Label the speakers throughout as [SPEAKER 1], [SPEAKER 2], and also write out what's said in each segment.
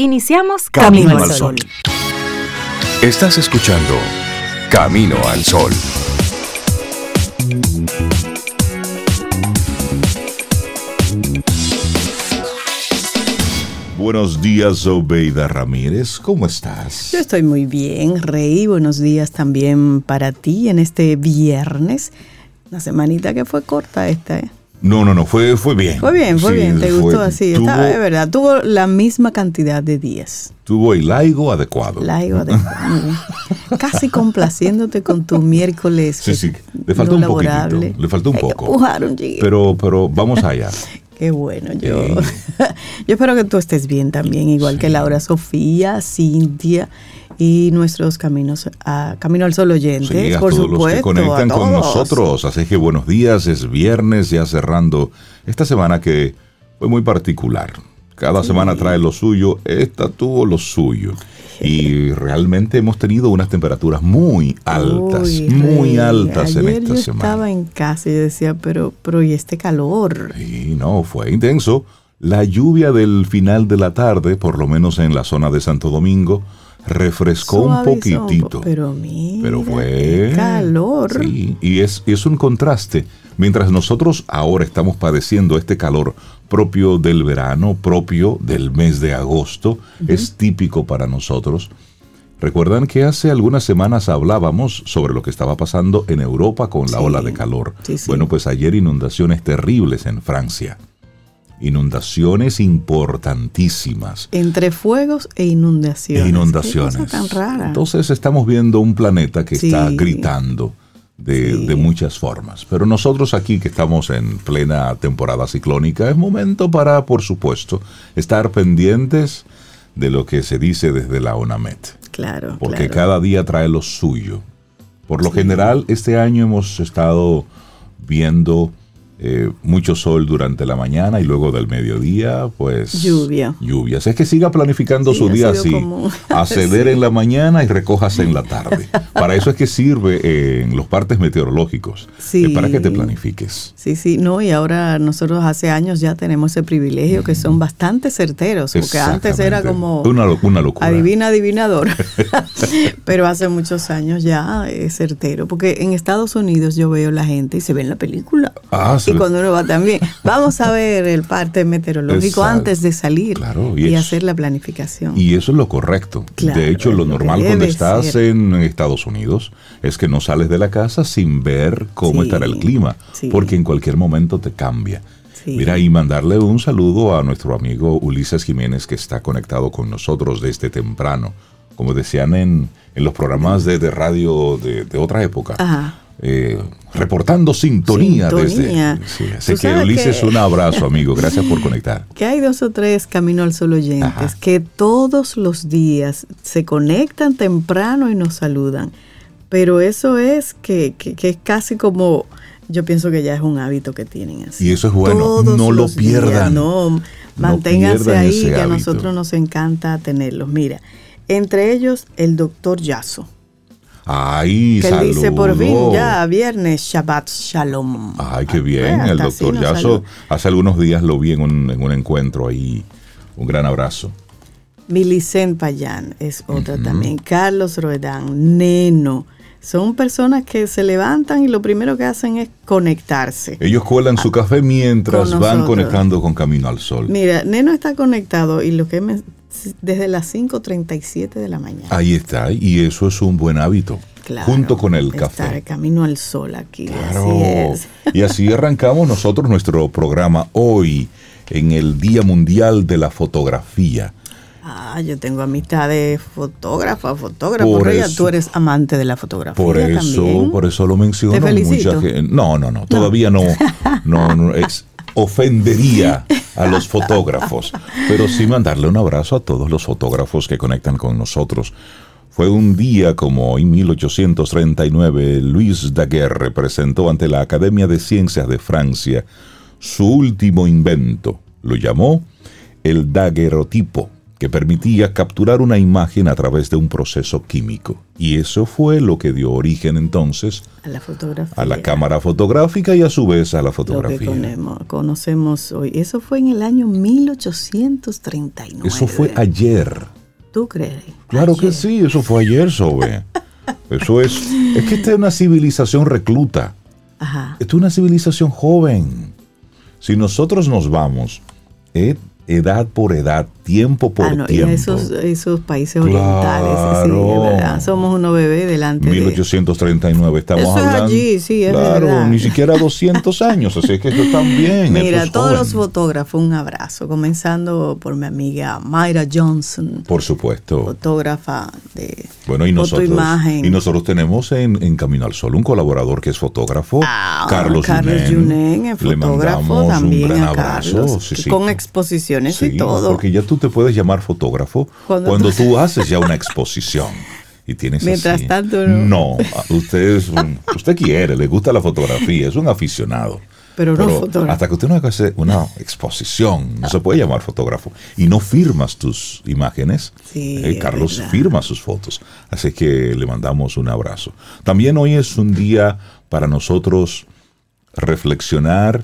[SPEAKER 1] Iniciamos Camino, al Sol.
[SPEAKER 2] Estás escuchando Camino al Sol. Buenos días, Obeida Ramírez. ¿Cómo estás?
[SPEAKER 3] Yo estoy muy bien, Rey. Buenos días también para ti en este viernes. Una semanita que fue corta esta, ¿eh?
[SPEAKER 2] No, no, no, fue, fue bien.
[SPEAKER 3] Fue bien, fue bien, te gustó así. Tuvo, es verdad, tuvo la misma cantidad de días.
[SPEAKER 2] Tuvo el laigo adecuado.
[SPEAKER 3] Laigo adecuado. Casi complaciéndote con tu miércoles.
[SPEAKER 2] Sí, sí, le faltó un poquito. Le faltó un poco. pero, pero vamos allá.
[SPEAKER 3] Qué bueno, yo, yo espero que tú estés bien también, igual que Laura Sofía, Cintia y nuestros caminos a Camino al Sol oyentes,
[SPEAKER 2] sí, a por todos supuesto, los que conectan con nosotros. Así que buenos días, es viernes ya cerrando esta semana que fue muy particular. Cada semana trae lo suyo, esta tuvo lo suyo. Y realmente hemos tenido unas temperaturas muy altas, muy altas en esta
[SPEAKER 3] yo
[SPEAKER 2] semana.
[SPEAKER 3] Estaba en casa y decía, pero, pero ¿y este calor?
[SPEAKER 2] Sí, no, fue intenso. La lluvia del final de la tarde, por lo menos en la zona de Santo Domingo, refrescó un poquitito.
[SPEAKER 3] Pero mira,
[SPEAKER 2] pero fue
[SPEAKER 3] calor.
[SPEAKER 2] Sí, y es, es un contraste. Mientras nosotros ahora estamos padeciendo este calor propio del verano, propio del mes de agosto, es típico para nosotros. Recuerdan que hace algunas semanas hablábamos sobre lo que estaba pasando en Europa con la
[SPEAKER 3] Sí,
[SPEAKER 2] ola de calor.
[SPEAKER 3] sí, sí.
[SPEAKER 2] Bueno, pues ayer inundaciones terribles en Francia. Inundaciones importantísimas.
[SPEAKER 3] Entre fuegos e inundaciones.
[SPEAKER 2] E inundaciones.
[SPEAKER 3] Qué cosa tan rara.
[SPEAKER 2] Entonces estamos viendo un planeta que
[SPEAKER 3] Sí.
[SPEAKER 2] está gritando de,
[SPEAKER 3] Sí.
[SPEAKER 2] de muchas formas. Pero nosotros aquí que estamos en plena temporada ciclónica, es momento para, por supuesto, estar pendientes de lo que se dice desde la ONAMET.
[SPEAKER 3] claro,
[SPEAKER 2] Porque
[SPEAKER 3] claro.
[SPEAKER 2] cada día trae lo suyo. Por lo general, este año hemos estado viendo eh, mucho sol durante la mañana y luego del mediodía, pues
[SPEAKER 3] Lluvia.
[SPEAKER 2] Lluvias. Es que siga planificando
[SPEAKER 3] Sí,
[SPEAKER 2] su día así.
[SPEAKER 3] como-
[SPEAKER 2] Aceder en la mañana y recójase en la tarde. Para eso es que sirve eh, en los partes meteorológicos.
[SPEAKER 3] Sí.
[SPEAKER 2] eh, para que te planifiques.
[SPEAKER 3] Sí, sí, no, y ahora nosotros hace años ya tenemos ese privilegio que son bastante certeros, porque antes era como
[SPEAKER 2] Una, lo- una locura.
[SPEAKER 3] adivina, adivinador, pero hace muchos años ya es certero, porque en Estados Unidos yo veo la gente y se ve en la película.
[SPEAKER 2] Ah, se
[SPEAKER 3] y cuando uno va también, vamos a ver el parte meteorológico
[SPEAKER 2] Exacto.
[SPEAKER 3] antes de salir
[SPEAKER 2] Claro, y
[SPEAKER 3] y,
[SPEAKER 2] es-
[SPEAKER 3] hacer la planificación.
[SPEAKER 2] Y eso es lo correcto.
[SPEAKER 3] Claro,
[SPEAKER 2] de hecho, lo normal cuando estás
[SPEAKER 3] ser.
[SPEAKER 2] en Estados Unidos es que no sales de la casa sin ver cómo
[SPEAKER 3] Sí,
[SPEAKER 2] estará el clima,
[SPEAKER 3] sí.
[SPEAKER 2] porque en cualquier momento te cambia.
[SPEAKER 3] Sí.
[SPEAKER 2] Mira, y mandarle un saludo a nuestro amigo Ulises Jiménez que está conectado con nosotros desde temprano. Como decían en, en los programas de, de radio de, de otra época.
[SPEAKER 3] Ajá.
[SPEAKER 2] Eh, reportando sintonía,
[SPEAKER 3] Sintonía.
[SPEAKER 2] desde. Sí, así que Ulises,
[SPEAKER 3] que-
[SPEAKER 2] un abrazo, amigo. Gracias por conectar.
[SPEAKER 3] que hay dos o tres Camino al Sol oyentes
[SPEAKER 2] Ajá.
[SPEAKER 3] que todos los días se conectan temprano y nos saludan. Pero eso es que, que- que es casi como, yo pienso que ya es un hábito que tienen así.
[SPEAKER 2] Y eso es bueno,
[SPEAKER 3] Todos
[SPEAKER 2] no lo
[SPEAKER 3] días,
[SPEAKER 2] pierdan.
[SPEAKER 3] no, manténganse ahí, que a nosotros nos encanta tenerlos. Mira, entre ellos el doctor Yaso,
[SPEAKER 2] Ay,
[SPEAKER 3] que él dice por fin
[SPEAKER 2] saludo.
[SPEAKER 3] ya, viernes, Shabbat Shalom.
[SPEAKER 2] Ay, qué bien, el doctor
[SPEAKER 3] nos
[SPEAKER 2] Yaso. Hace algunos días lo vi en un, en un encuentro ahí. Un gran abrazo.
[SPEAKER 3] Milicen Payán es otra también. Carlos Roedán, Neno. Son personas que se levantan y lo primero que hacen es conectarse.
[SPEAKER 2] Ellos cuelan su café mientras van conectando con Camino al Sol.
[SPEAKER 3] Mira, Neno está conectado y lo que me- desde las 5.37 de la mañana.
[SPEAKER 2] Ahí está, y eso es un buen hábito.
[SPEAKER 3] Claro,
[SPEAKER 2] junto con el
[SPEAKER 3] estar
[SPEAKER 2] café.
[SPEAKER 3] camino al sol aquí.
[SPEAKER 2] Claro.
[SPEAKER 3] Así es.
[SPEAKER 2] Y así arrancamos nosotros nuestro programa hoy, en el Día Mundial de la Fotografía.
[SPEAKER 3] Ah, yo tengo amistad de fotógrafa, fotógrafo.
[SPEAKER 2] Por eso-
[SPEAKER 3] tú eres amante de la fotografía
[SPEAKER 2] Por eso,
[SPEAKER 3] también.
[SPEAKER 2] por eso lo menciono.
[SPEAKER 3] Te felicito.
[SPEAKER 2] Mucha gen- no, no, no, todavía no, no, no, es- ofendería a los fotógrafos, pero sí mandarle un abrazo a todos los fotógrafos que conectan con nosotros. Fue un día como en 1839, Luis Daguerre presentó ante la Academia de Ciencias de Francia su último invento. Lo llamó el daguerrotipo, que permitía capturar una imagen a través de un proceso químico. Y eso fue lo que dio origen entonces
[SPEAKER 3] a la fotografía.
[SPEAKER 2] A la cámara fotográfica y a su vez a la fotografía.
[SPEAKER 3] Lo que conocemos hoy. Eso fue en el año 1839.
[SPEAKER 2] Eso fue ayer.
[SPEAKER 3] ¿Tú crees?
[SPEAKER 2] Claro que sí, eso fue ayer, Sobe. eso es. Es que esta es una civilización recluta. Ajá. Esta es una civilización joven. Si nosotros nos vamos, eh, edad por edad, tiempo por ah, tiempo.
[SPEAKER 3] esos, esos países orientales, sí, verdad. Somos unos bebés delante
[SPEAKER 2] 1839 estamos
[SPEAKER 3] eso
[SPEAKER 2] hablando.
[SPEAKER 3] Es allí, sí, es
[SPEAKER 2] claro, ni siquiera 200 años, así que eso está bien.
[SPEAKER 3] Mira, todos los fotógrafos, un abrazo, comenzando por mi amiga Mayra Johnson.
[SPEAKER 2] Por supuesto.
[SPEAKER 3] Fotógrafa de
[SPEAKER 2] bueno, y nosotros, imagen. Y nosotros tenemos en, Camino al Sol un colaborador que es fotógrafo, ah, Carlos,
[SPEAKER 3] Carlos Yunen. fotógrafo también un gran abrazo. con exposiciones y todo
[SPEAKER 2] porque ya tú te puedes llamar fotógrafo cuando, tú... haces ya una exposición. Y tienes
[SPEAKER 3] Mientras tanto,
[SPEAKER 2] no. No, usted, usted quiere, le gusta la fotografía, es un aficionado.
[SPEAKER 3] Pero, no fotógrafo.
[SPEAKER 2] Hasta que usted no hace una exposición, no se puede llamar fotógrafo. Y no firmas tus imágenes. Sí, eh, Carlos firma sus fotos. Así que le mandamos un abrazo. También hoy es un día para nosotros reflexionar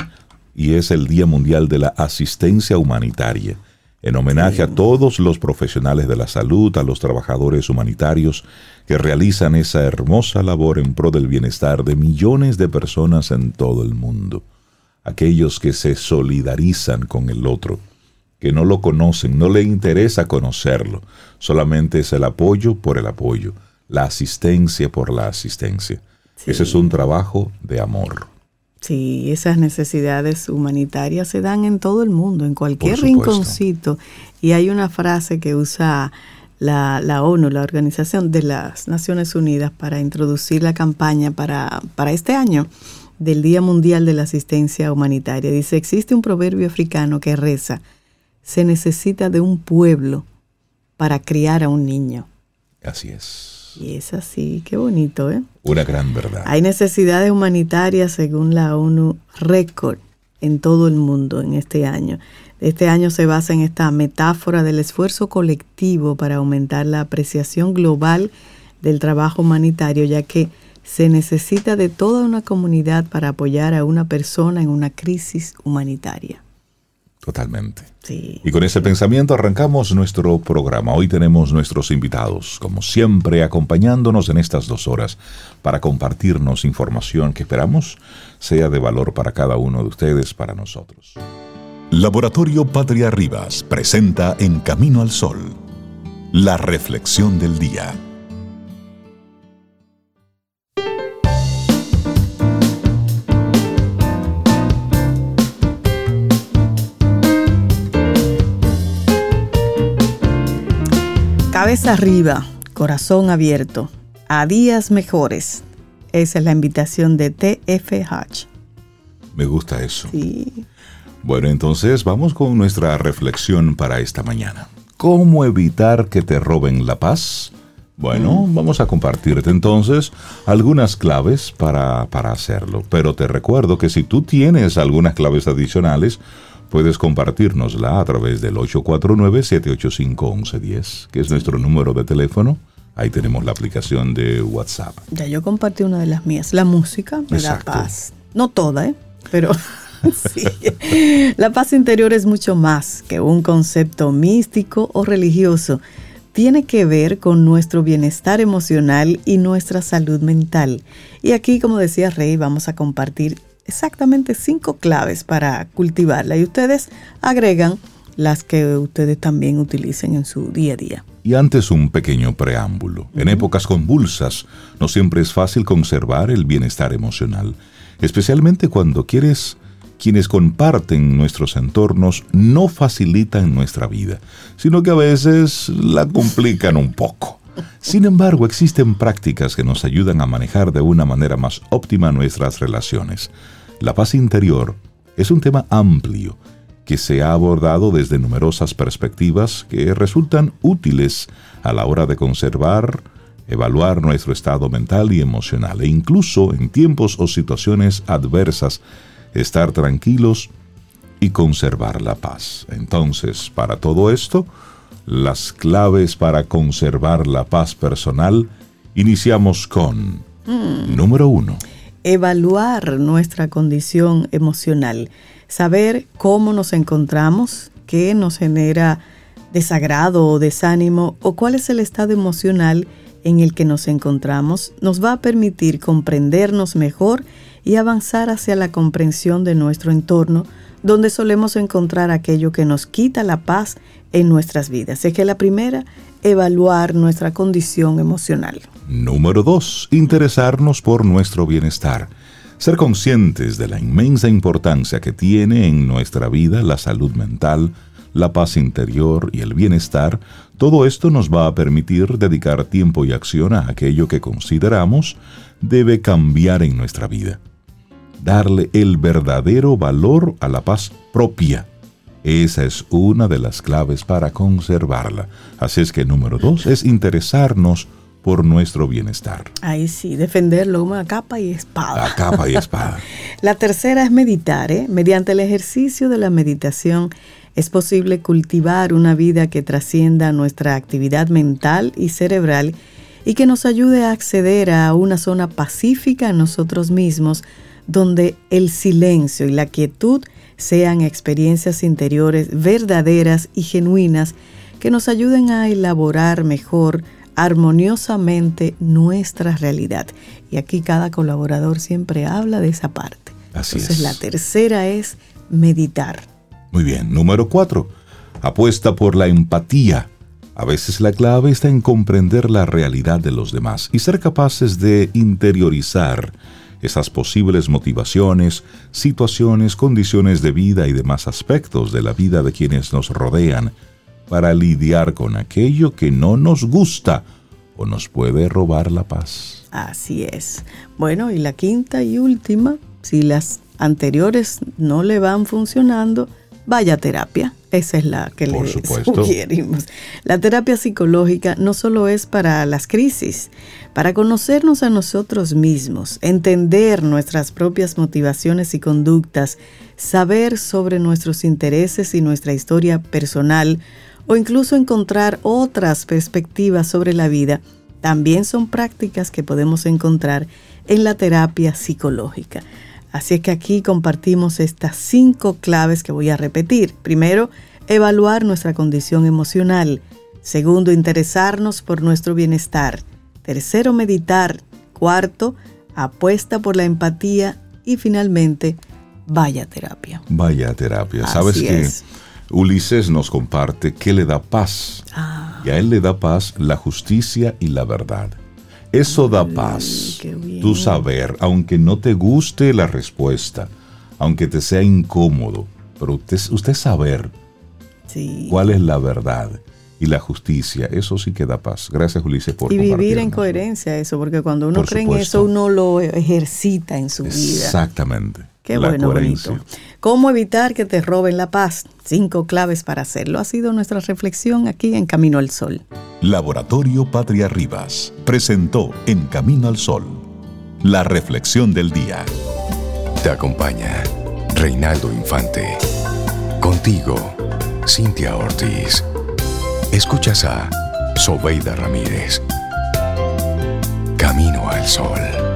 [SPEAKER 2] y es el Día Mundial de la Asistencia Humanitaria en homenaje a todos los profesionales de la salud, a los trabajadores humanitarios que realizan esa hermosa labor en pro del bienestar de millones de personas en todo el mundo, aquellos que se solidarizan con el otro, que no lo conocen, no le interesa conocerlo, solamente es el apoyo por el apoyo, la asistencia por la asistencia. Ese es un trabajo de amor.
[SPEAKER 3] Sí, esas necesidades humanitarias se dan en todo el mundo, en cualquier rinconcito. Y hay una frase que usa la, la, ONU, la Organización de las Naciones Unidas, para introducir la campaña para, para este año del Día Mundial de la Asistencia Humanitaria. Dice, existe un proverbio africano que reza, se necesita de un pueblo para criar a un niño.
[SPEAKER 2] Así es.
[SPEAKER 3] Y es así, qué bonito, ¿eh?
[SPEAKER 2] Una gran verdad.
[SPEAKER 3] Hay necesidades humanitarias, según la ONU, récord en todo el mundo en este año. Este año se basa en esta metáfora del esfuerzo colectivo para aumentar la apreciación global del trabajo humanitario, ya que se necesita de toda una comunidad para apoyar a una persona en una crisis humanitaria.
[SPEAKER 2] Totalmente. Y con ese pensamiento arrancamos nuestro programa. Hoy tenemos nuestros invitados, como siempre, acompañándonos en estas dos horas para compartirnos información que esperamos sea de valor para cada uno de ustedes, para nosotros. Laboratorio Patria Rivas presenta En Camino al Sol, la reflexión del día.
[SPEAKER 3] Cabeza arriba, corazón abierto, a días mejores. Esa es la invitación de TF Hatch.
[SPEAKER 2] Me gusta eso. Sí. Bueno, entonces vamos con nuestra reflexión para esta mañana. ¿Cómo evitar que te roben la paz? Bueno, mm. vamos a compartirte entonces algunas claves para, para hacerlo. Pero te recuerdo que si tú tienes algunas claves adicionales, puedes compartirnosla a través del 849-785-1110, que es nuestro número de teléfono. Ahí tenemos la aplicación de WhatsApp.
[SPEAKER 3] Ya yo compartí una de las mías. La música me da paz. No toda, ¿eh? Pero sí. La paz interior es mucho más que un concepto místico o religioso. Tiene que ver con nuestro bienestar emocional y nuestra salud mental. Y aquí, como decía Rey, vamos a compartir exactamente cinco claves para cultivarla y ustedes agregan las que ustedes también utilicen en su día a día.
[SPEAKER 2] Y antes un pequeño preámbulo. En épocas convulsas no siempre es fácil conservar el bienestar emocional, especialmente cuando quieres quienes comparten nuestros entornos no facilitan nuestra vida, sino que a veces la complican un poco. Sin embargo, existen prácticas que nos ayudan a manejar de una manera más óptima nuestras relaciones. La paz interior es un tema amplio que se ha abordado desde numerosas perspectivas que resultan útiles a la hora de conservar, evaluar nuestro estado mental y emocional e incluso en tiempos o situaciones adversas estar tranquilos y conservar la paz. Entonces, para todo esto, las claves para conservar la paz personal, iniciamos con mm. número uno.
[SPEAKER 3] Evaluar nuestra condición emocional, saber cómo nos encontramos, qué nos genera desagrado o desánimo o cuál es el estado emocional en el que nos encontramos, nos va a permitir comprendernos mejor y avanzar hacia la comprensión de nuestro entorno, donde solemos encontrar aquello que nos quita la paz en nuestras vidas. Es que la primera, evaluar nuestra condición emocional.
[SPEAKER 2] Número dos, interesarnos por nuestro bienestar. Ser conscientes de la inmensa importancia que tiene en nuestra vida la salud mental, la paz interior y el bienestar, todo esto nos va a permitir dedicar tiempo y acción a aquello que consideramos debe cambiar en nuestra vida. Darle el verdadero valor a la paz propia esa es una de las claves para conservarla. Así es que número dos es interesarnos por nuestro bienestar.
[SPEAKER 3] Ahí sí, defenderlo como a capa y espada.
[SPEAKER 2] A capa y espada.
[SPEAKER 3] la tercera es meditar. ¿eh? Mediante el ejercicio de la meditación es posible cultivar una vida que trascienda nuestra actividad mental y cerebral y que nos ayude a acceder a una zona pacífica en nosotros mismos, donde el silencio y la quietud sean experiencias interiores verdaderas y genuinas que nos ayuden a elaborar mejor, armoniosamente nuestra realidad. Y aquí cada colaborador siempre habla de esa parte.
[SPEAKER 2] Así
[SPEAKER 3] Entonces la tercera es meditar.
[SPEAKER 2] Muy bien. Número cuatro. Apuesta por la empatía. A veces la clave está en comprender la realidad de los demás y ser capaces de interiorizar esas posibles motivaciones, situaciones, condiciones de vida y demás aspectos de la vida de quienes nos rodean, para lidiar con aquello que no nos gusta o nos puede robar la paz.
[SPEAKER 3] Así es. Bueno, y la quinta y última, si las anteriores no le van funcionando, vaya terapia. Esa es la que le sugerimos. La terapia psicológica no solo es para las crisis, para conocernos a nosotros mismos, entender nuestras propias motivaciones y conductas, saber sobre nuestros intereses y nuestra historia personal, o incluso encontrar otras perspectivas sobre la vida, también son prácticas que podemos encontrar en la terapia psicológica. Así es que aquí compartimos estas cinco claves que voy a repetir. Primero, evaluar nuestra condición emocional. Segundo, interesarnos por nuestro bienestar. Tercero, meditar. Cuarto, apuesta por la empatía. Y finalmente, vaya terapia.
[SPEAKER 2] Vaya terapia. ¿Sabes que Ulises nos comparte que le da paz? Ah. Y a él le da paz la justicia y la verdad. Eso da paz. Tu saber, aunque no te guste la respuesta, aunque te sea incómodo, pero usted, saber cuál es la verdad y la justicia, eso sí que da paz. Gracias, Ulises, por
[SPEAKER 3] Y vivir en coherencia eso, porque cuando uno cree en eso, uno lo ejercita en su vida.
[SPEAKER 2] Exactamente.
[SPEAKER 3] Qué bueno, bonito. ¿Cómo evitar que te roben la paz? Cinco claves para hacerlo. Ha sido nuestra reflexión aquí en Camino al Sol.
[SPEAKER 4] Laboratorio Patria Rivas presentó En Camino al Sol la reflexión del día. Te acompaña Reinaldo Infante. Contigo, Cintia Ortiz. Escuchas a Sobeida Ramírez. Camino al Sol.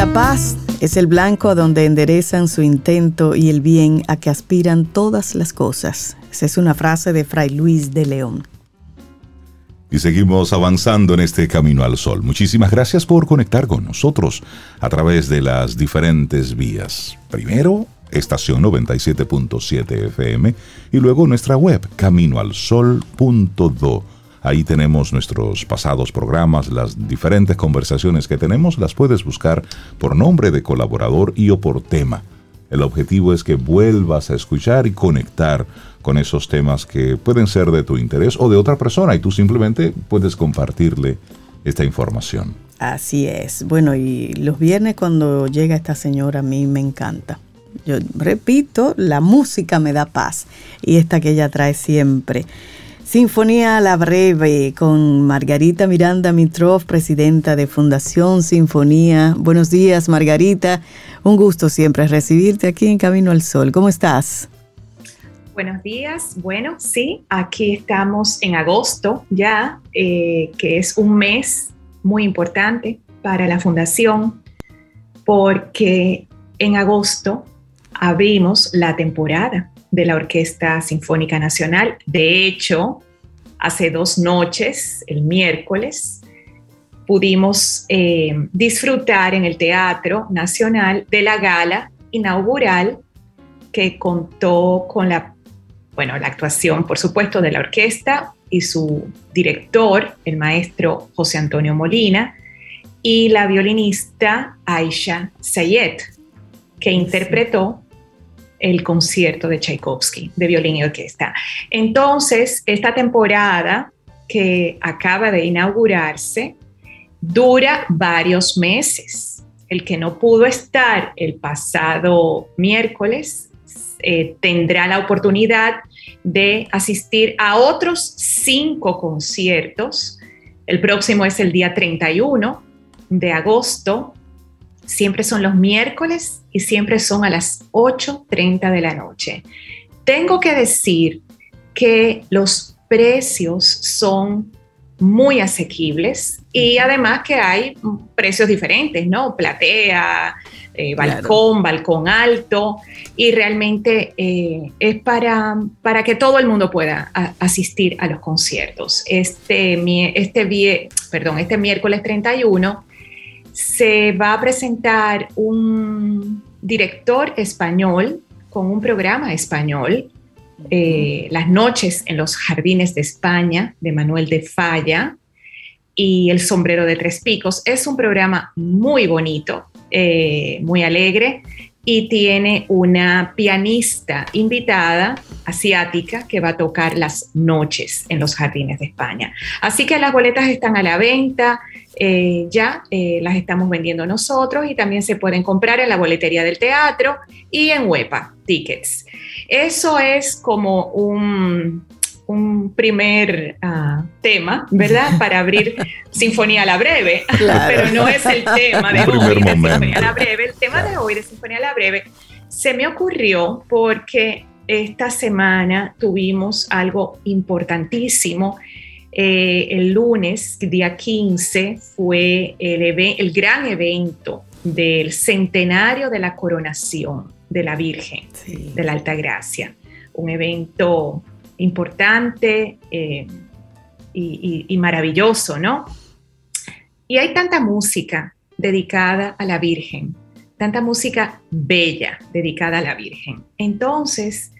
[SPEAKER 3] La paz es el blanco a donde enderezan su intento y el bien a que aspiran todas las cosas. Esa es una frase de Fray Luis de León.
[SPEAKER 2] Y seguimos avanzando en este camino al sol. Muchísimas gracias por conectar con nosotros a través de las diferentes vías. Primero, estación 97.7 FM y luego nuestra web caminoalsol.do Ahí tenemos nuestros pasados programas, las diferentes conversaciones que tenemos, las puedes buscar por nombre de colaborador y o por tema. El objetivo es que vuelvas a escuchar y conectar con esos temas que pueden ser de tu interés o de otra persona y tú simplemente puedes compartirle esta información.
[SPEAKER 3] Así es. Bueno, y los viernes cuando llega esta señora a mí me encanta. Yo repito, la música me da paz y esta que ella trae siempre. Sinfonía a la Breve con Margarita Miranda Mitrov, presidenta de Fundación Sinfonía. Buenos días, Margarita. Un gusto siempre recibirte aquí en Camino al Sol. ¿Cómo estás?
[SPEAKER 5] Buenos días. Bueno, sí, aquí estamos en agosto ya, eh, que es un mes muy importante para la Fundación, porque en agosto abrimos la temporada de la Orquesta Sinfónica Nacional. De hecho, hace dos noches, el miércoles, pudimos eh, disfrutar en el Teatro Nacional de la gala inaugural que contó con la, bueno, la actuación, por supuesto, de la orquesta y su director, el maestro José Antonio Molina, y la violinista Aisha Sayed, que interpretó el concierto de Tchaikovsky de violín y orquesta. Entonces, esta temporada que acaba de inaugurarse dura varios meses. El que no pudo estar el pasado miércoles eh, tendrá la oportunidad de asistir a otros cinco conciertos. El próximo es el día 31 de agosto siempre son los miércoles y siempre son a las 8.30 de la noche. Tengo que decir que los precios son muy asequibles y además que hay precios diferentes, ¿no? Platea, eh, balcón, balcón alto y realmente eh, es para, para que todo el mundo pueda asistir a los conciertos. Este, este, perdón, este miércoles 31 se va a presentar un director español con un programa español, eh, Las noches en los jardines de España, de Manuel de Falla, y El sombrero de tres picos. Es un programa muy bonito, eh, muy alegre, y tiene una pianista invitada asiática que va a tocar las noches en los jardines de España. Así que las boletas están a la venta, eh, ya eh, las estamos vendiendo nosotros y también se pueden comprar en la boletería del teatro y en Huepa Tickets. Eso es como un, un primer ah, tema, ¿verdad? Para abrir Sinfonía a la Breve, pero no es el tema de hoy de Sinfonía a la Breve. El tema de hoy de Sinfonía a la Breve se me ocurrió porque esta semana tuvimos algo importantísimo. Eh, el lunes, día 15, fue el, el gran evento del centenario de la coronación de la Virgen de la Alta Gracia. Un evento importante eh, y, maravilloso, ¿no? Y hay tanta música dedicada a la Virgen, tanta música bella dedicada a la Virgen. Entonces,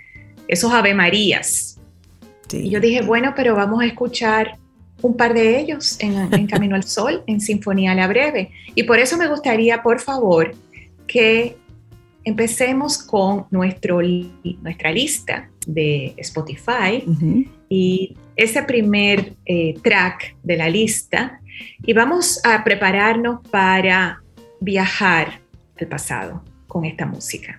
[SPEAKER 5] esos Ave Marías. Y yo dije, bueno, pero vamos a escuchar un par de ellos en, en Camino al Sol, en Sinfonía a la Breve. Y por eso me gustaría, por favor, que empecemos con nuestro, nuestra lista de Spotify y ese primer eh, track de la lista y vamos a prepararnos para viajar al pasado con esta música.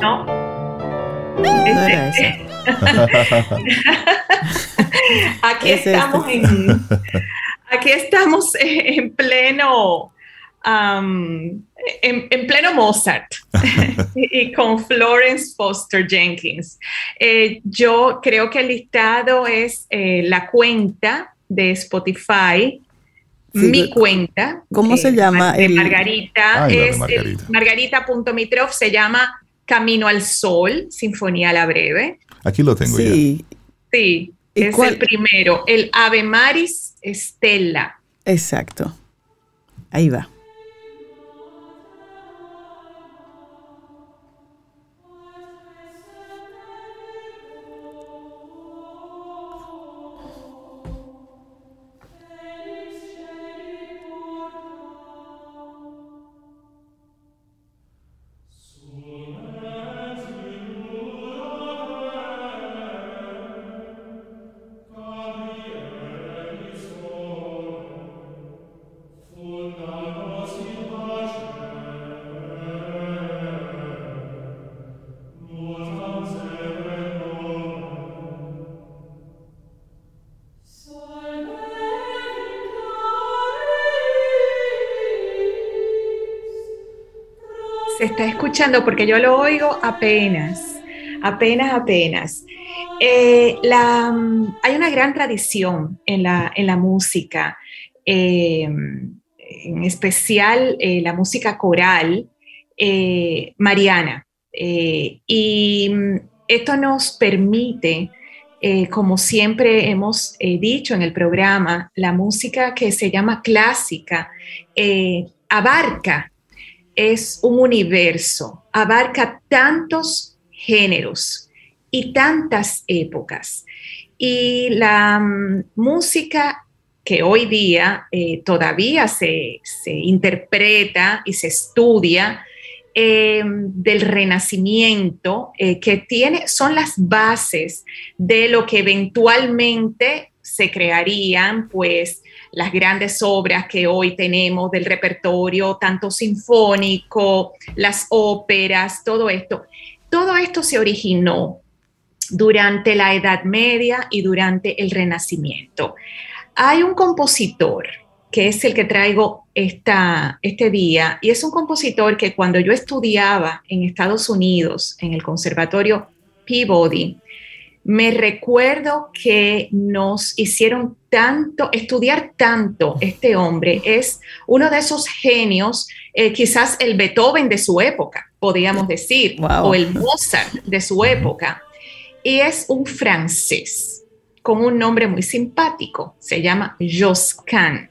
[SPEAKER 5] No. Este, aquí, estamos en, aquí estamos en pleno, en, pleno Mozart y con Florence Foster Jenkins. Eh, yo creo que el listado es eh, la cuenta de Spotify mi cuenta.
[SPEAKER 3] ¿Cómo se llama?
[SPEAKER 5] De Margarita. es Margarita.mitrov se llama Camino al Sol, Sinfonía a la Breve.
[SPEAKER 2] Aquí lo tengo sí.
[SPEAKER 5] ya. Sí, es el primero, el Ave Maris Estela.
[SPEAKER 3] Exacto. Ahí va.
[SPEAKER 5] Porque yo lo oigo apenas, apenas, apenas. Eh, la, hay una gran tradición en la, en la música, eh, en especial eh, la música coral mariana. y esto nos permite eh, como siempre hemos eh, dicho en el programa, la música que se llama clásica eh, abarca, es un universo, abarca tantos géneros y tantas épocas. Y la mm, música que hoy día todavía se, se interpreta y se estudia, Em, del renacimiento, eh, que tiene, son las bases de lo que eventualmente se crearían, pues, las grandes obras que hoy tenemos del repertorio, tanto sinfónico, las óperas, todo esto. Todo esto se originó durante la Edad Media y durante el Renacimiento. Hay un compositor que es el que traigo esta, este día, y es un compositor que cuando yo estudiaba en Estados Unidos, en el Conservatorio Peabody, me recuerdo que nos hicieron tanto, estudiar tanto este hombre, es uno de esos genios, eh, quizás el Beethoven de su época, podríamos decir, o el Mozart de su época, y es un francés con un nombre muy simpático, se llama Josquin.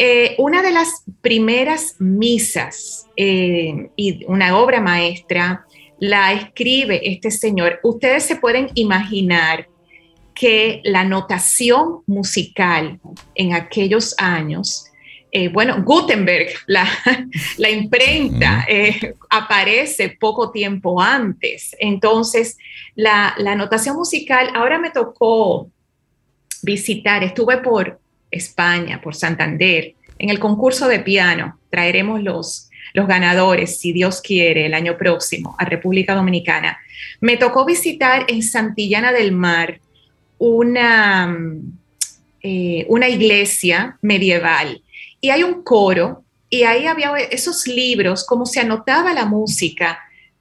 [SPEAKER 5] Eh, una de las primeras misas eh, y una obra maestra la escribe este señor. Ustedes se pueden imaginar que la notación musical en aquellos años, eh, bueno, Gutenberg, la, imprenta, aparece poco tiempo antes. Entonces, la, la notación musical, ahora me tocó visitar, estuve por España, por Santander. En el concurso de piano traeremos los, los ganadores, si Dios quiere, el año próximo a República Dominicana. Me tocó visitar en Santillana del Mar una, eh, una iglesia medieval y hay un coro y ahí había esos libros, como se anotaba la música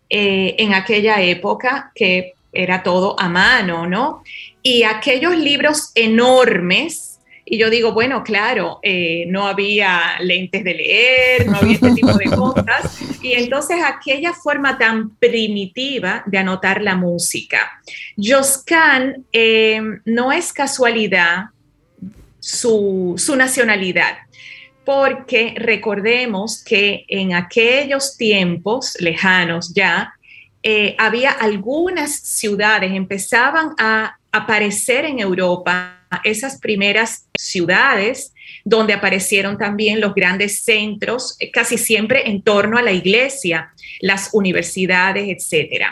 [SPEAKER 5] eh, en aquella época, que era todo a mano, ¿no? Y aquellos libros enormes y yo digo, bueno, claro, eh, no había lentes de leer, no había este tipo de cosas. Y entonces aquella forma tan primitiva de anotar la música. Joscan eh, no es casualidad su, nacionalidad porque recordemos que en aquellos tiempos lejanos ya, eh, había algunas ciudades, empezaban a aparecer en Europa esas primeras ciudades donde aparecieron también los grandes centros, eh, casi siempre en torno a la iglesia, las universidades, etc.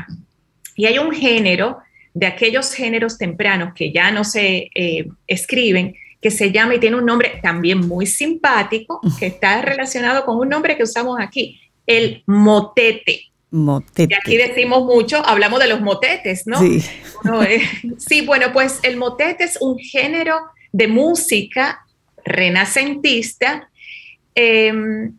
[SPEAKER 5] Y hay un género de aquellos géneros tempranos que ya no se eh, escriben, que se llama y tiene un nombre también muy simpático, que está relacionado con un nombre que usamos aquí, el motete. Motete. Y aquí decimos mucho, hablamos de los motetes, ¿no? Sí. sí, bueno, pues el motete es un género de música renacentista em,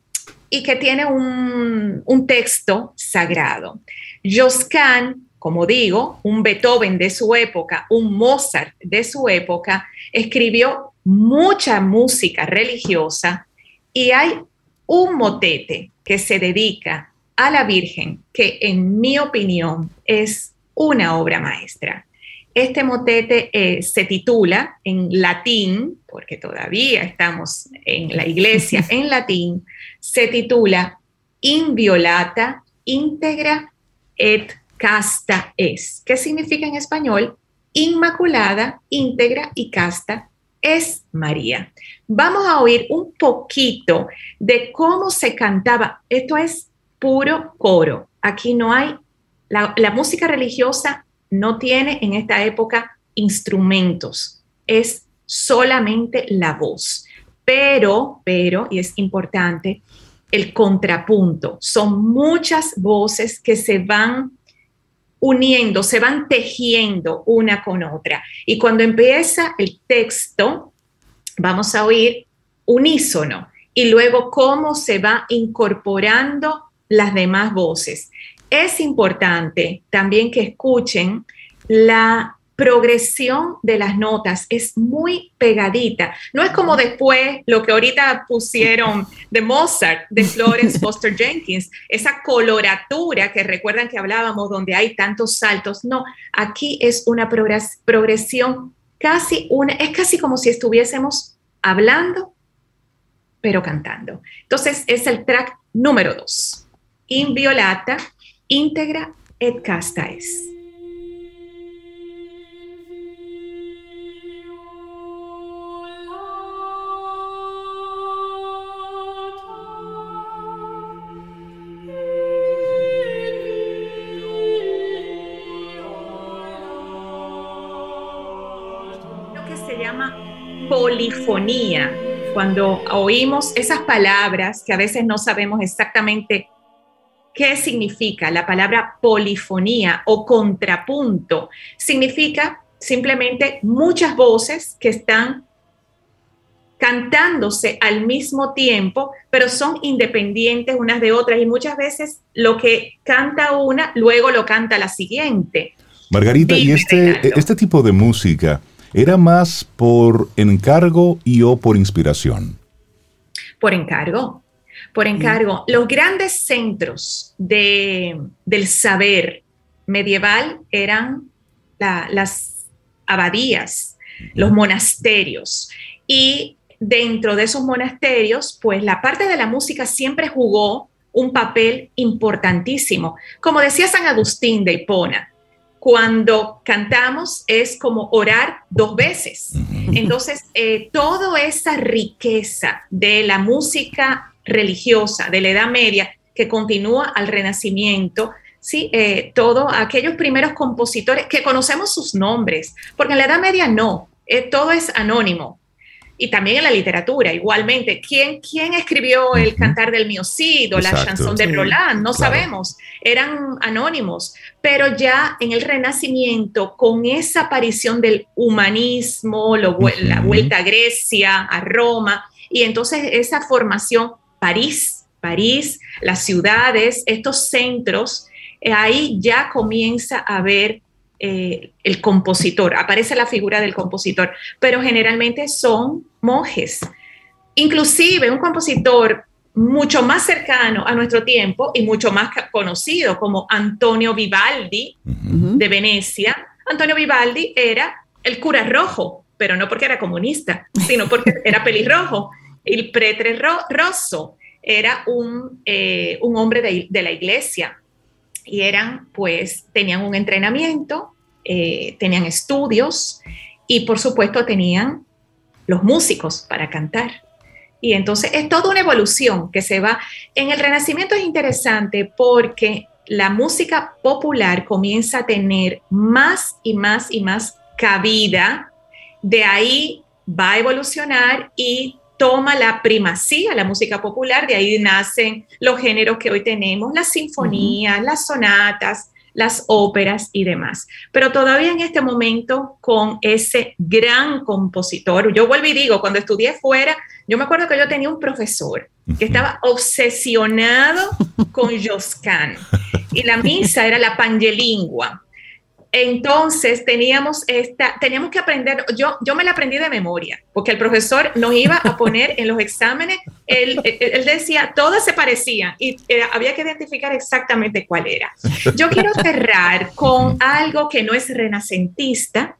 [SPEAKER 5] y que tiene un, un texto sagrado. Josquin, como digo, un Beethoven de su época, un Mozart de su época, escribió mucha música religiosa y hay un motete que se dedica a la Virgen, que en mi opinión es una obra maestra. Este motete eh, se titula en latín, porque todavía estamos en la iglesia en latín, se titula Inviolata, íntegra et casta es. ¿Qué significa en español? Inmaculada, íntegra y casta es María. Vamos a oír un poquito de cómo se cantaba. Esto es puro coro. Aquí no hay, la, música religiosa no tiene en esta época instrumentos, es solamente la voz. Pero, pero, y es importante, el contrapunto. Son muchas voces que se van uniendo, se van tejiendo una con otra. Y cuando empieza el texto, vamos a oír unísono y luego cómo se va incorporando las demás voces. Es importante también que escuchen la progresión de las notas es muy pegadita. No es como después lo que ahorita pusieron de Mozart, de Florence Foster Jenkins, esa coloratura que recuerdan que hablábamos donde hay tantos saltos. No, aquí es una progresión casi una, es casi como si estuviésemos hablando, pero cantando. Entonces es el track número dos. Inviolata, íntegra et casta es. polifonía, cuando oímos esas palabras que a veces no sabemos exactamente qué significa la palabra polifonía o contrapunto, significa simplemente muchas voces que están cantándose al mismo tiempo, pero son independientes unas de otras y muchas veces lo que canta una, luego lo canta la siguiente.
[SPEAKER 2] Margarita, y este, este tipo de música, ¿Era más por encargo y o por inspiración?
[SPEAKER 5] Por encargo, por encargo. Los grandes centros de, del saber medieval eran las abadías, los monasterios. Y dentro de esos monasterios, pues la parte de la música siempre jugó un papel importantísimo. Como decía San Agustín de Hipona, cuando cantamos es como orar dos veces. Entonces, eh, toda esa riqueza de la música religiosa de la Edad Media que continúa al Renacimiento, sí, eh, todos aquellos primeros compositores que conocemos sus nombres, porque en la Edad Media no, eh, todo es anónimo. Y también en la literatura, igualmente. ¿Quién, quién escribió el Cantar del Miocid o la chanson de Roland? No sabemos, eran anónimos, pero ya en el Renacimiento, con esa aparición del humanismo, la vuelta a Grecia, a Roma, y entonces esa formación, París, París, las ciudades, estos centros, eh, ahí ya comienza a haber eh, el compositor, aparece la figura del compositor, pero generalmente son monjes. Inclusive un compositor mucho más cercano a nuestro tiempo y mucho más conocido como Antonio Vivaldi de Venecia. Antonio Vivaldi era el cura rojo, pero no porque era comunista, sino porque era pelirrojo. El pretre rosso era un, eh, un hombre de, de la iglesia y eran, pues, tenían un entrenamiento, eh, tenían estudios y por supuesto tenían los músicos para cantar. Y entonces es toda una evolución que se va. En el Renacimiento es interesante porque la música popular comienza a tener más y más y más cabida. De ahí va a evolucionar y toma la primacía la música popular, de ahí nacen los géneros que hoy tenemos, las sinfonías, las sonatas, las óperas y demás. Pero todavía en este momento con ese gran compositor, yo vuelvo y digo, cuando estudié fuera, yo me acuerdo que yo tenía un profesor que estaba obsesionado con Josquin y la misa era la pangelingua. Entonces teníamos esta, teníamos que aprender, yo, yo me la aprendí de memoria, porque el profesor nos iba a poner en los exámenes, él, él decía, todas se parecían y eh, había que identificar exactamente cuál era. Yo quiero cerrar con algo que no es renacentista,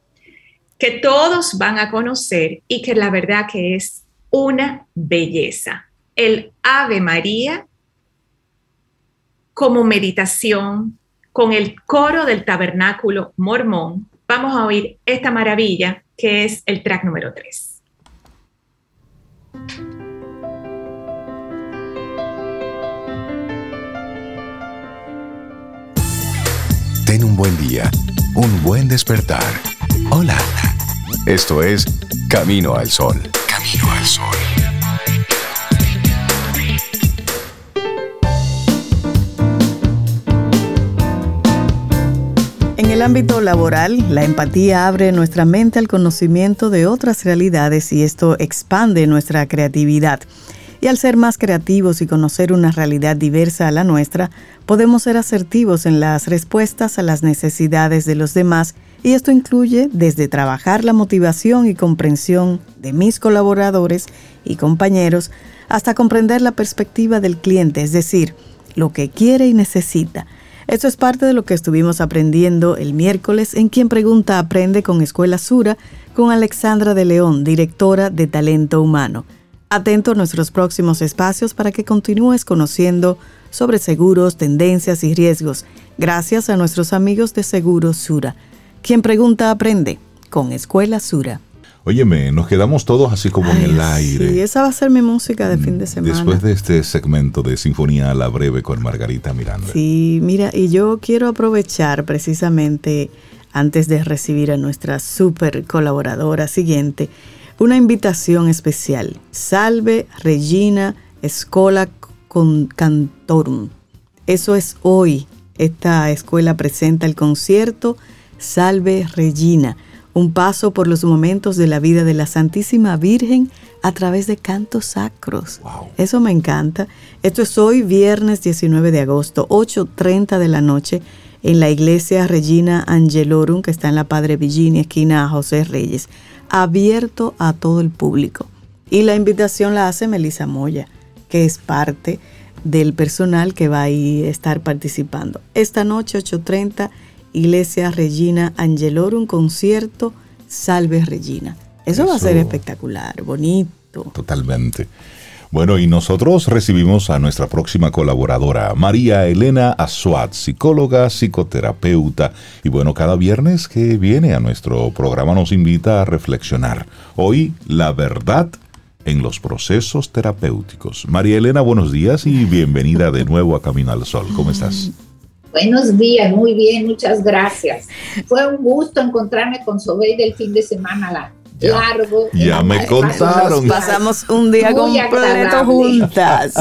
[SPEAKER 5] que todos van a conocer y que la verdad que es una belleza. El Ave María como meditación, con el coro del tabernáculo mormón, vamos a oír esta maravilla que es el track número 3.
[SPEAKER 4] Ten un buen día, un buen despertar. Hola. Esto es Camino al Sol. Camino al Sol.
[SPEAKER 3] En el ámbito laboral, la empatía abre nuestra mente al conocimiento de otras realidades y esto expande nuestra creatividad. Y al ser más creativos y conocer una realidad diversa a la nuestra, podemos ser asertivos en las respuestas a las necesidades de los demás y esto incluye desde trabajar la motivación y comprensión de mis colaboradores y compañeros hasta comprender la perspectiva del cliente, es decir, lo que quiere y necesita. Esto es parte de lo que estuvimos aprendiendo el miércoles en Quien Pregunta Aprende con Escuela Sura con Alexandra de León, directora de Talento Humano. Atento a nuestros próximos espacios para que continúes conociendo sobre seguros, tendencias y riesgos, gracias a nuestros amigos de Seguros Sura. Quien pregunta aprende con Escuela Sura.
[SPEAKER 2] Óyeme, nos quedamos todos así como en el aire.
[SPEAKER 3] Sí, esa va a ser mi música de fin de semana.
[SPEAKER 2] Después de este segmento de Sinfonía a la Breve con Margarita Miranda.
[SPEAKER 3] Sí, mira, y yo quiero aprovechar precisamente antes de recibir a nuestra super colaboradora siguiente una invitación especial. Salve Regina Escola Cantorum. Eso es hoy. Esta escuela presenta el concierto Salve Regina, un paso por los momentos de la vida de la Santísima Virgen a través de cantos sacros. Eso me encanta. Esto es hoy viernes 19 de agosto, 8.30 de la noche, en la iglesia Regina Angelorum, que está en la Padre Virginia, esquina José Reyes abierto a todo el público. Y la invitación la hace Melissa Moya, que es parte del personal que va a estar participando. Esta noche, 8.30, Iglesia Regina Angelorum, concierto Salve Regina. Eso, va a ser espectacular, bonito.
[SPEAKER 2] Totalmente. Bueno, y nosotros recibimos a nuestra próxima colaboradora, María Elena Azuat, psicóloga, psicoterapeuta. Y bueno, cada viernes que viene a nuestro programa nos invita a reflexionar. Hoy, la verdad en los procesos terapéuticos. María Elena, buenos días y bienvenida de nuevo a Camino al Sol. ¿Cómo estás?
[SPEAKER 6] Buenos días, muy bien, muchas gracias. Fue un gusto encontrarme con Sobey del fin de semana. La, largo.
[SPEAKER 2] Ya me contaron.
[SPEAKER 3] pasamos un día completo juntas.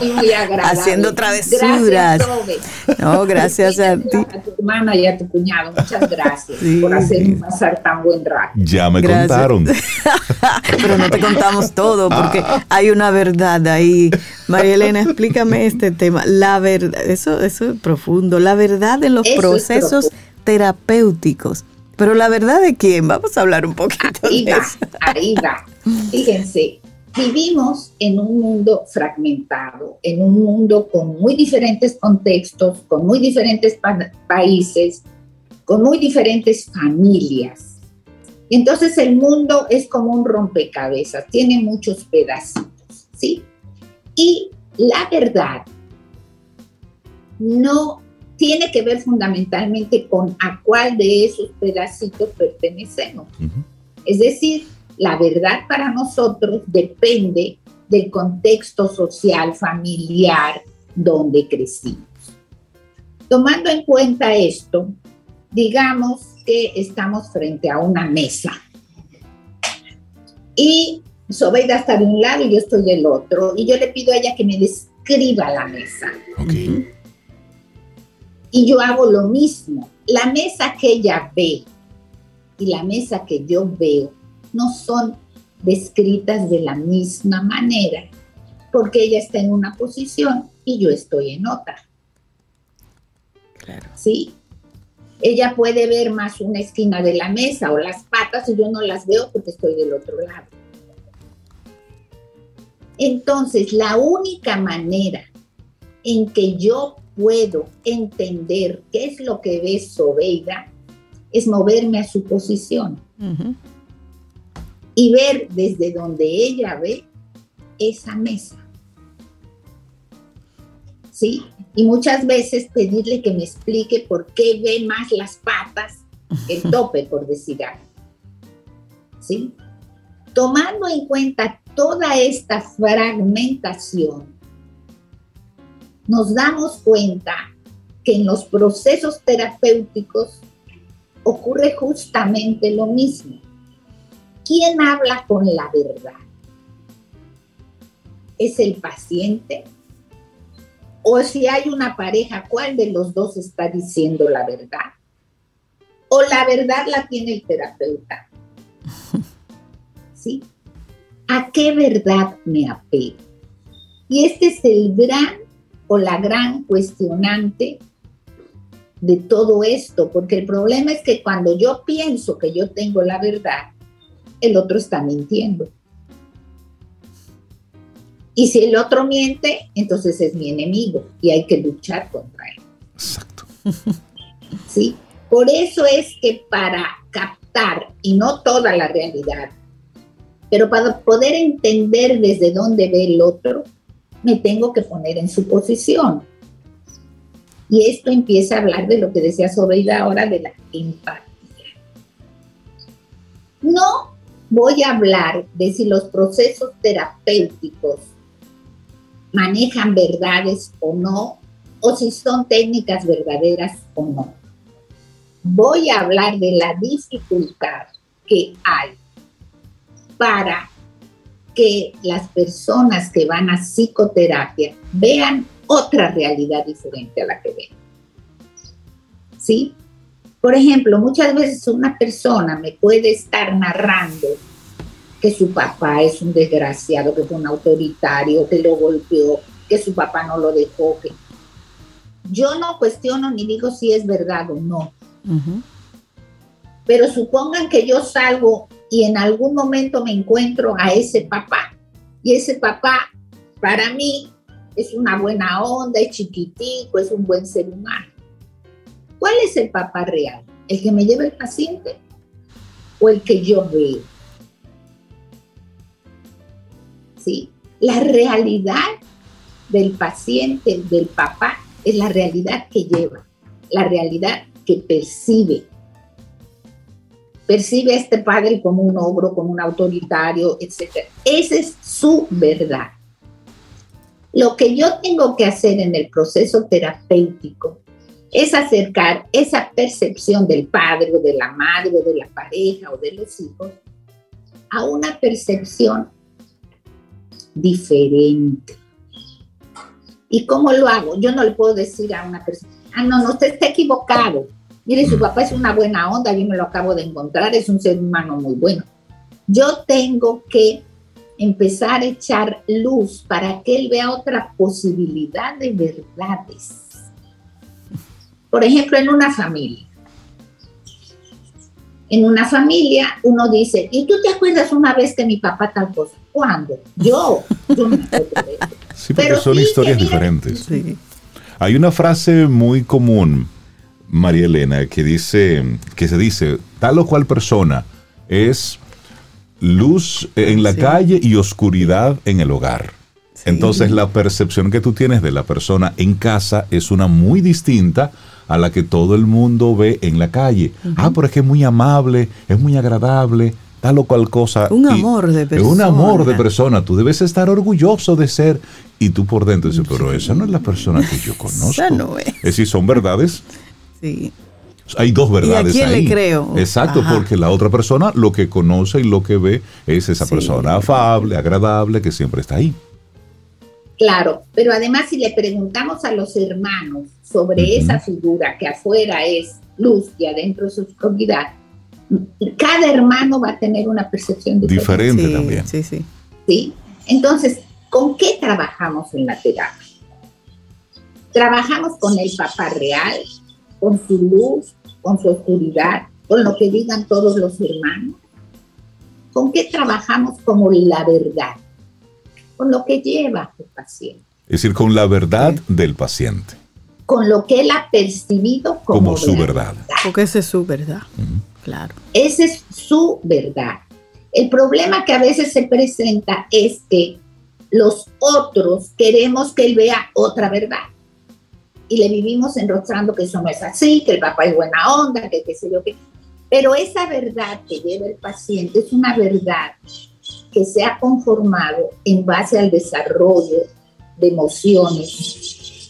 [SPEAKER 3] muy, agradable. Haciendo travesuras. Gracias, no, gracias a ti.
[SPEAKER 6] A tu hermana y a tu cuñado. Muchas gracias por hacerme pasar tan buen rato.
[SPEAKER 2] Ya me contaron.
[SPEAKER 3] Pero no te contamos todo porque hay una verdad ahí. María Elena, explícame este tema. La verdad, eso, eso es profundo. La verdad en los procesos terapéuticos pero la verdad de quién, vamos a hablar un poquito
[SPEAKER 6] ahí
[SPEAKER 3] de
[SPEAKER 6] va, Ahí va. Fíjense, vivimos en un mundo fragmentado, en un mundo con muy diferentes contextos, con muy diferentes países, con muy diferentes familias. Entonces el mundo es como un rompecabezas, tiene muchos pedacitos, ¿sí? Y la verdad no tiene que ver fundamentalmente con a cuál de esos pedacitos pertenecemos. Es decir, la verdad para nosotros depende del contexto social, familiar, donde crecimos. Tomando en cuenta esto, digamos que estamos frente a una mesa y Sobeida está de un lado y yo estoy del otro y yo le pido a ella que me describa la mesa.
[SPEAKER 2] Okay.
[SPEAKER 6] Y yo hago lo mismo. La mesa que ella ve y la mesa que yo veo no son descritas de la misma manera, porque ella está en una posición y yo estoy en otra.
[SPEAKER 3] Claro.
[SPEAKER 6] ¿Sí? Ella puede ver más una esquina de la mesa o las patas y yo no las veo porque estoy del otro lado. Entonces, la única manera en que yo puedo entender qué es lo que ve Sobeida, es moverme a su posición y ver desde donde ella ve esa mesa. ¿Sí? Y muchas veces pedirle que me explique por qué ve más las patas el tope, por decir algo. ¿Sí? Tomando en cuenta toda esta fragmentación, nos damos cuenta que en los procesos terapéuticos ocurre justamente lo mismo. ¿Quién habla con la verdad? ¿Es el paciente? O si hay una pareja, ¿cuál de los dos está diciendo la verdad? ¿O la verdad la tiene el terapeuta? ¿Sí? ¿A qué verdad me apego? Y este es el gran o la gran cuestionante de todo esto, porque el problema es que cuando yo pienso que yo tengo la verdad, el otro está mintiendo. Y si el otro miente, entonces es mi enemigo y hay que luchar contra él.
[SPEAKER 2] Exacto.
[SPEAKER 6] ¿Sí? Por eso es que para captar, y no toda la realidad, pero para poder entender desde dónde ve el otro, me tengo que poner en su posición. Y esto empieza a hablar de lo que decía Sobeida ahora de la empatía. No voy a hablar de si los procesos terapéuticos manejan verdades o no, o si son técnicas verdaderas o no. Voy a hablar de la dificultad que hay para que las personas que van a psicoterapia vean otra realidad diferente a la que ven. ¿Sí? Por ejemplo, muchas veces una persona me puede estar narrando que su papá es un desgraciado, que fue un autoritario, que lo golpeó, que su papá no lo dejó. Que... Yo no cuestiono ni digo si es verdad o no. Pero supongan que yo salgo y en algún momento me encuentro a ese papá. Y ese papá, para mí, es una buena onda, es chiquitico, es un buen ser humano. ¿Cuál es el papá real? ¿El que me lleva el paciente o el que yo veo? ¿Sí? La realidad del paciente, del papá, es la realidad que lleva, la realidad que percibe. Percibe a este padre como un ogro, como un autoritario, etc. Esa es su verdad. Lo que yo tengo que hacer en el proceso terapéutico es acercar esa percepción del padre o de la madre o de la pareja o de los hijos a una percepción diferente. ¿Y cómo lo hago? Yo no le puedo decir a una persona, ah, no, no, usted está equivocado. Mire, su papá es una buena onda, yo me lo acabo de encontrar, es un ser humano muy bueno. Yo tengo que empezar a echar luz para que él vea otra posibilidad de verdades. Por ejemplo, en una familia. En una familia uno dice, ¿y tú te acuerdas una vez que mi papá tal cosa? ¿Cuándo? Yo. yo me
[SPEAKER 2] sí, porque son historias diferentes. Hay una frase muy común, María Elena, que dice, que se dice, tal o cual persona es luz en la calle y oscuridad en el hogar. Entonces la percepción que tú tienes de la persona en casa es una muy distinta a la que todo el mundo ve en la calle. Ah, pero es que es muy amable, es muy agradable, tal o cual cosa.
[SPEAKER 3] Un amor de persona.
[SPEAKER 2] Es un amor de persona. Tú debes estar orgulloso de ser. Y tú por dentro dices, pero esa no es la persona que yo conozco. Esa no es. Es decir, son verdades. Sí. Hay dos verdades
[SPEAKER 3] ¿Y a quién le creo?
[SPEAKER 2] Exacto, porque la otra persona lo que conoce y lo que ve es esa persona afable, agradable, que siempre está ahí.
[SPEAKER 6] Claro, pero además si le preguntamos a los hermanos sobre esa figura que afuera es luz y adentro es oscuridad, cada hermano va a tener una percepción
[SPEAKER 2] diferente. Diferente también.
[SPEAKER 3] Sí, sí.
[SPEAKER 6] ¿Sí? Entonces, ¿con qué trabajamos en la terapia? Trabajamos con el papá real, con su luz, con su oscuridad, con lo que digan todos los hermanos. ¿Con qué trabajamos como la verdad? Con lo que lleva el paciente.
[SPEAKER 2] Es decir, con la verdad del paciente.
[SPEAKER 6] Con lo que él ha percibido como,
[SPEAKER 2] su verdad.
[SPEAKER 3] Porque esa es su verdad. Claro.
[SPEAKER 6] Esa es su verdad. El problema que a veces se presenta es que los otros queremos que él vea otra verdad y le vivimos enrostrando que eso no es así, que el papá es buena onda, que qué sé yo qué. Pero esa verdad que lleva el paciente es una verdad que se ha conformado en base al desarrollo de emociones,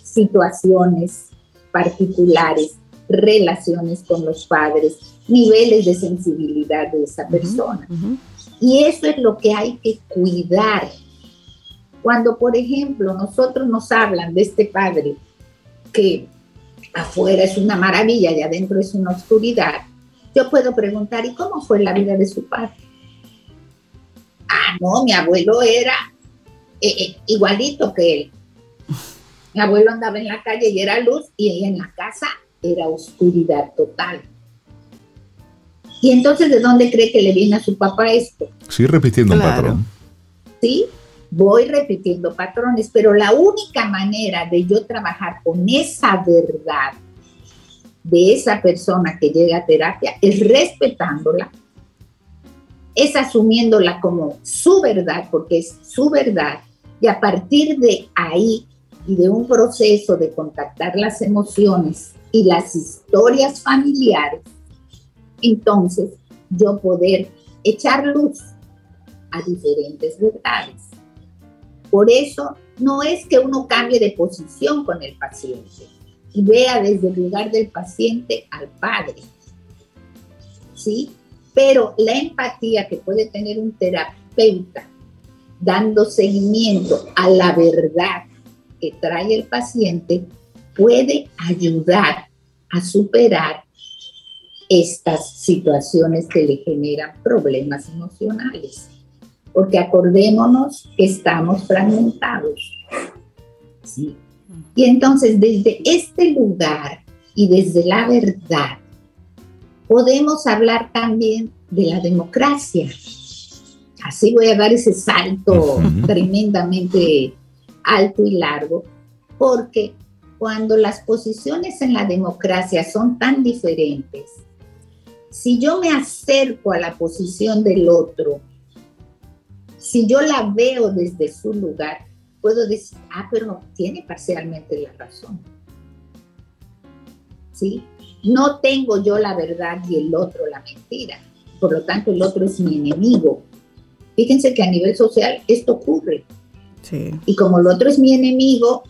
[SPEAKER 6] situaciones particulares, relaciones con los padres, niveles de sensibilidad de esa persona. Y eso es lo que hay que cuidar. Cuando, por ejemplo, nosotros nos hablan de este padre que afuera es una maravilla y adentro es una oscuridad, yo puedo preguntar, ¿y cómo fue la vida de su padre? Ah, no, mi abuelo era eh, eh, igualito que él. Mi abuelo andaba en la calle y era luz y ella en la casa era oscuridad total. Y entonces, ¿de dónde cree que le viene a su papá esto?
[SPEAKER 2] Sí, repitiendo un patrón.
[SPEAKER 6] Sí, voy repitiendo patrones, pero la única manera de yo trabajar con esa verdad de esa persona que llega a terapia es respetándola, es asumiéndola como su verdad, porque es su verdad, y a partir de ahí y de un proceso de contactar las emociones y las historias familiares, entonces yo poder echar luz a diferentes verdades. Por eso no es que uno cambie de posición con el paciente y vea desde el lugar del paciente al padre, ¿sí? Pero la empatía que puede tener un terapeuta dando seguimiento a la verdad que trae el paciente puede ayudar a superar estas situaciones que le generan problemas emocionales. Porque acordémonos que estamos fragmentados. ¿sí? Y entonces desde este lugar y desde la verdad, podemos hablar también de la democracia. Así voy a dar ese salto tremendamente alto y largo, porque cuando las posiciones en la democracia son tan diferentes, si yo me acerco a la posición del otro, si yo la veo desde su lugar, puedo decir, ah, pero tiene parcialmente la razón. ¿Sí? No tengo yo la verdad y el otro la mentira. Por lo tanto, el otro es mi enemigo. Fíjense que a nivel social esto ocurre. Sí. Y como el otro es mi enemigo,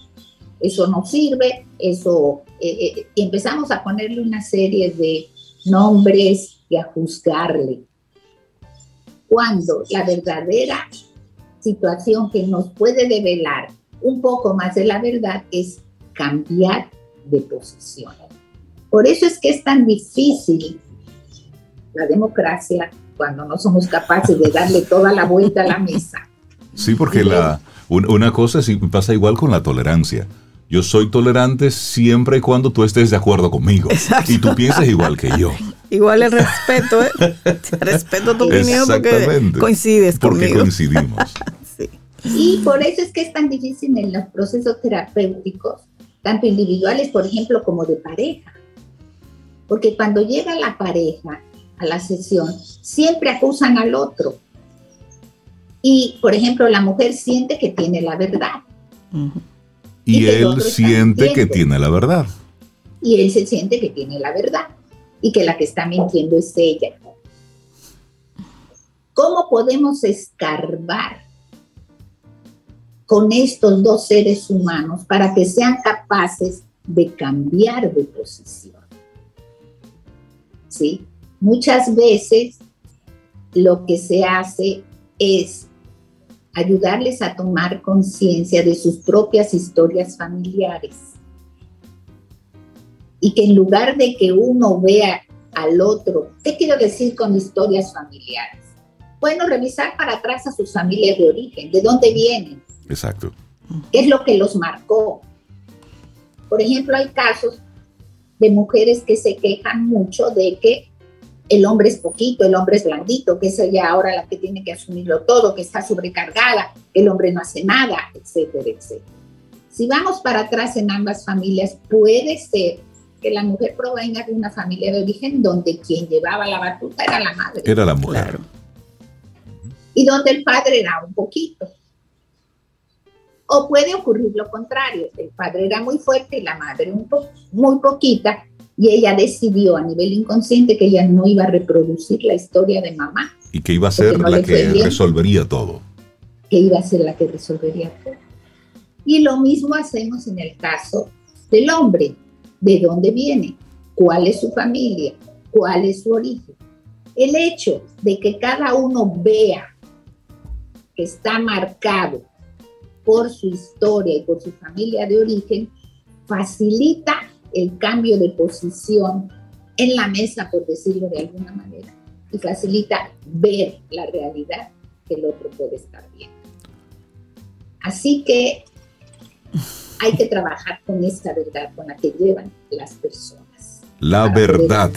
[SPEAKER 6] eso no sirve, eso, eh, eh, y empezamos a ponerle una serie de nombres y a juzgarle. Cuando la verdadera situación que nos puede develar un poco más de la verdad es cambiar de posición. Por eso es que es tan difícil la democracia cuando no somos capaces de darle toda la vuelta a la mesa.
[SPEAKER 2] Sí, porque la, una cosa pasa igual con la tolerancia. Yo soy tolerante siempre y cuando tú estés de acuerdo conmigo. Y tú piensas igual que yo.
[SPEAKER 3] Igual el respeto, ¿eh? Respeto tu opinión porque coincides
[SPEAKER 2] porque coincidimos.
[SPEAKER 6] Y por eso es que es tan difícil en los procesos terapéuticos, tanto individuales, por ejemplo, como de pareja. Porque cuando llega la pareja a la sesión, siempre acusan al otro. Y, por ejemplo, la mujer siente que tiene la verdad.
[SPEAKER 2] Y, él siente que tiene la verdad.
[SPEAKER 6] Y él se siente que tiene la verdad y que la que está mintiendo es ella. ¿Cómo podemos escarbar con estos dos seres humanos para que sean capaces de cambiar de posición? ¿Sí? Muchas veces lo que se hace es ayudarles a tomar conciencia de sus propias historias familiares. Y que en lugar de que uno vea al otro, ¿qué quiero decir con historias familiares? Bueno, revisar para atrás a sus familias de origen, de dónde vienen.
[SPEAKER 2] Exacto.
[SPEAKER 6] ¿Qué es lo que los marcó? Por ejemplo, hay casos de mujeres que se quejan mucho de que el hombre es poquito, el hombre es blandito, que es ella ahora la que tiene que asumirlo todo, que está sobrecargada, el hombre no hace nada, etcétera, etcétera. Si vamos para atrás en ambas familias, puede ser que la mujer provenga de una familia de origen donde quien llevaba la batuta era la madre.
[SPEAKER 2] Era la mujer.
[SPEAKER 6] Y donde el padre era un poquito. O puede ocurrir lo contrario, el padre era muy fuerte y la madre un muy poquita, y ella decidió a nivel inconsciente que ella no iba a reproducir la historia de mamá.
[SPEAKER 2] Y que iba a ser la que resolvería todo.
[SPEAKER 6] Que iba a ser la que resolvería todo. Y lo mismo hacemos en el caso del hombre. ¿De dónde viene? ¿Cuál es su familia? ¿Cuál es su origen? El hecho de que cada uno vea que está marcado por su historia y por su familia de origen facilita el cambio de posición en la mesa, por decirlo de alguna manera, y facilita ver la realidad que el otro puede estar bien. Así que hay que trabajar con esta verdad con la que llevan las personas.
[SPEAKER 2] La verdad.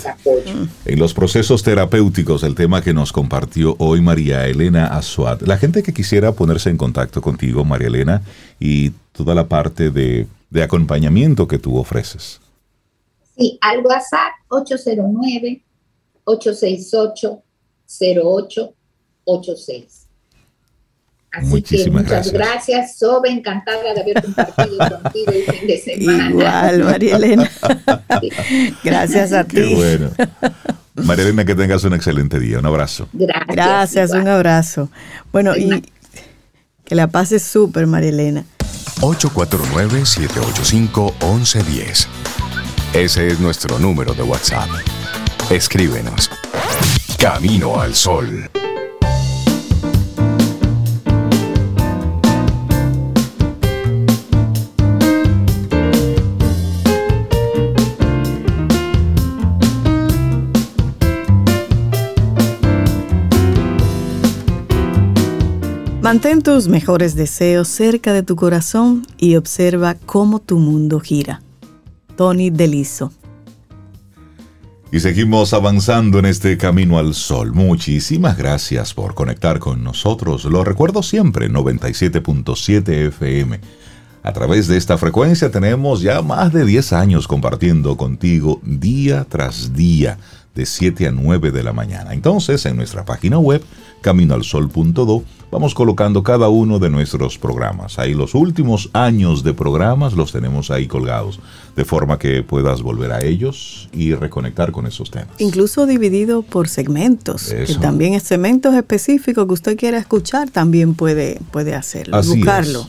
[SPEAKER 2] En los procesos terapéuticos, el tema que nos compartió hoy María Elena Azuad. La gente que quisiera ponerse en contacto contigo, María Elena, y toda la parte de, de acompañamiento que tú ofreces.
[SPEAKER 6] Sí, al WhatsApp 809-868-0886. Así que muchas gracias. Sobe, encantada de haber compartido contigo el fin de semana.
[SPEAKER 3] Igual, María Elena. gracias a ti.
[SPEAKER 2] Qué bueno. María Elena, que tengas un excelente día. Un abrazo.
[SPEAKER 3] Gracias. Gracias, un abrazo. Bueno, y que la pases súper, María Elena.
[SPEAKER 4] 849-785-1110. Ese es nuestro número de WhatsApp. Escríbenos. Camino al Sol.
[SPEAKER 3] Mantén tus mejores deseos cerca de tu corazón y observa cómo tu mundo gira. Tony Deliso.
[SPEAKER 2] Y seguimos avanzando en este camino al sol. Muchísimas gracias por conectar con nosotros. Lo recuerdo siempre, 97.7 FM. A través de esta frecuencia tenemos ya más de 10 años compartiendo contigo día tras día, de 7 a 9 de la mañana. Entonces, en nuestra página web, caminoalsol.do, vamos colocando cada uno de nuestros programas. Ahí los últimos años de programas los tenemos ahí colgados, de forma que puedas volver a ellos y reconectar con esos temas.
[SPEAKER 3] Incluso dividido por segmentos, que también es segmentos específicos que usted quiera escuchar, también puede, puede hacerlo, buscarlo.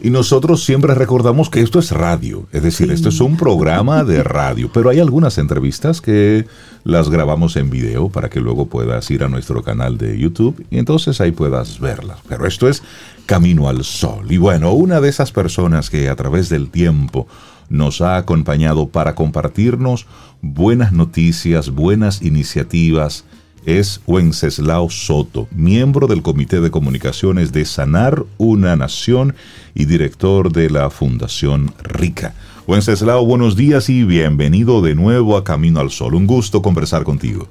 [SPEAKER 2] Y nosotros siempre recordamos que esto es radio, es decir, esto es un programa de radio, pero hay algunas entrevistas que las grabamos en video para que luego puedas ir a nuestro canal de YouTube y entonces ahí puedas verlas. Pero esto es Camino al Sol. Y bueno, una de esas personas que a través del tiempo nos ha acompañado para compartirnos buenas noticias, buenas iniciativas, es Wenceslao Soto, miembro del Comité de Comunicaciones de Sanar una Nación y director de la Fundación Rica. Wenceslao, buenos días y bienvenido de nuevo a Camino al Sol. Un gusto conversar contigo.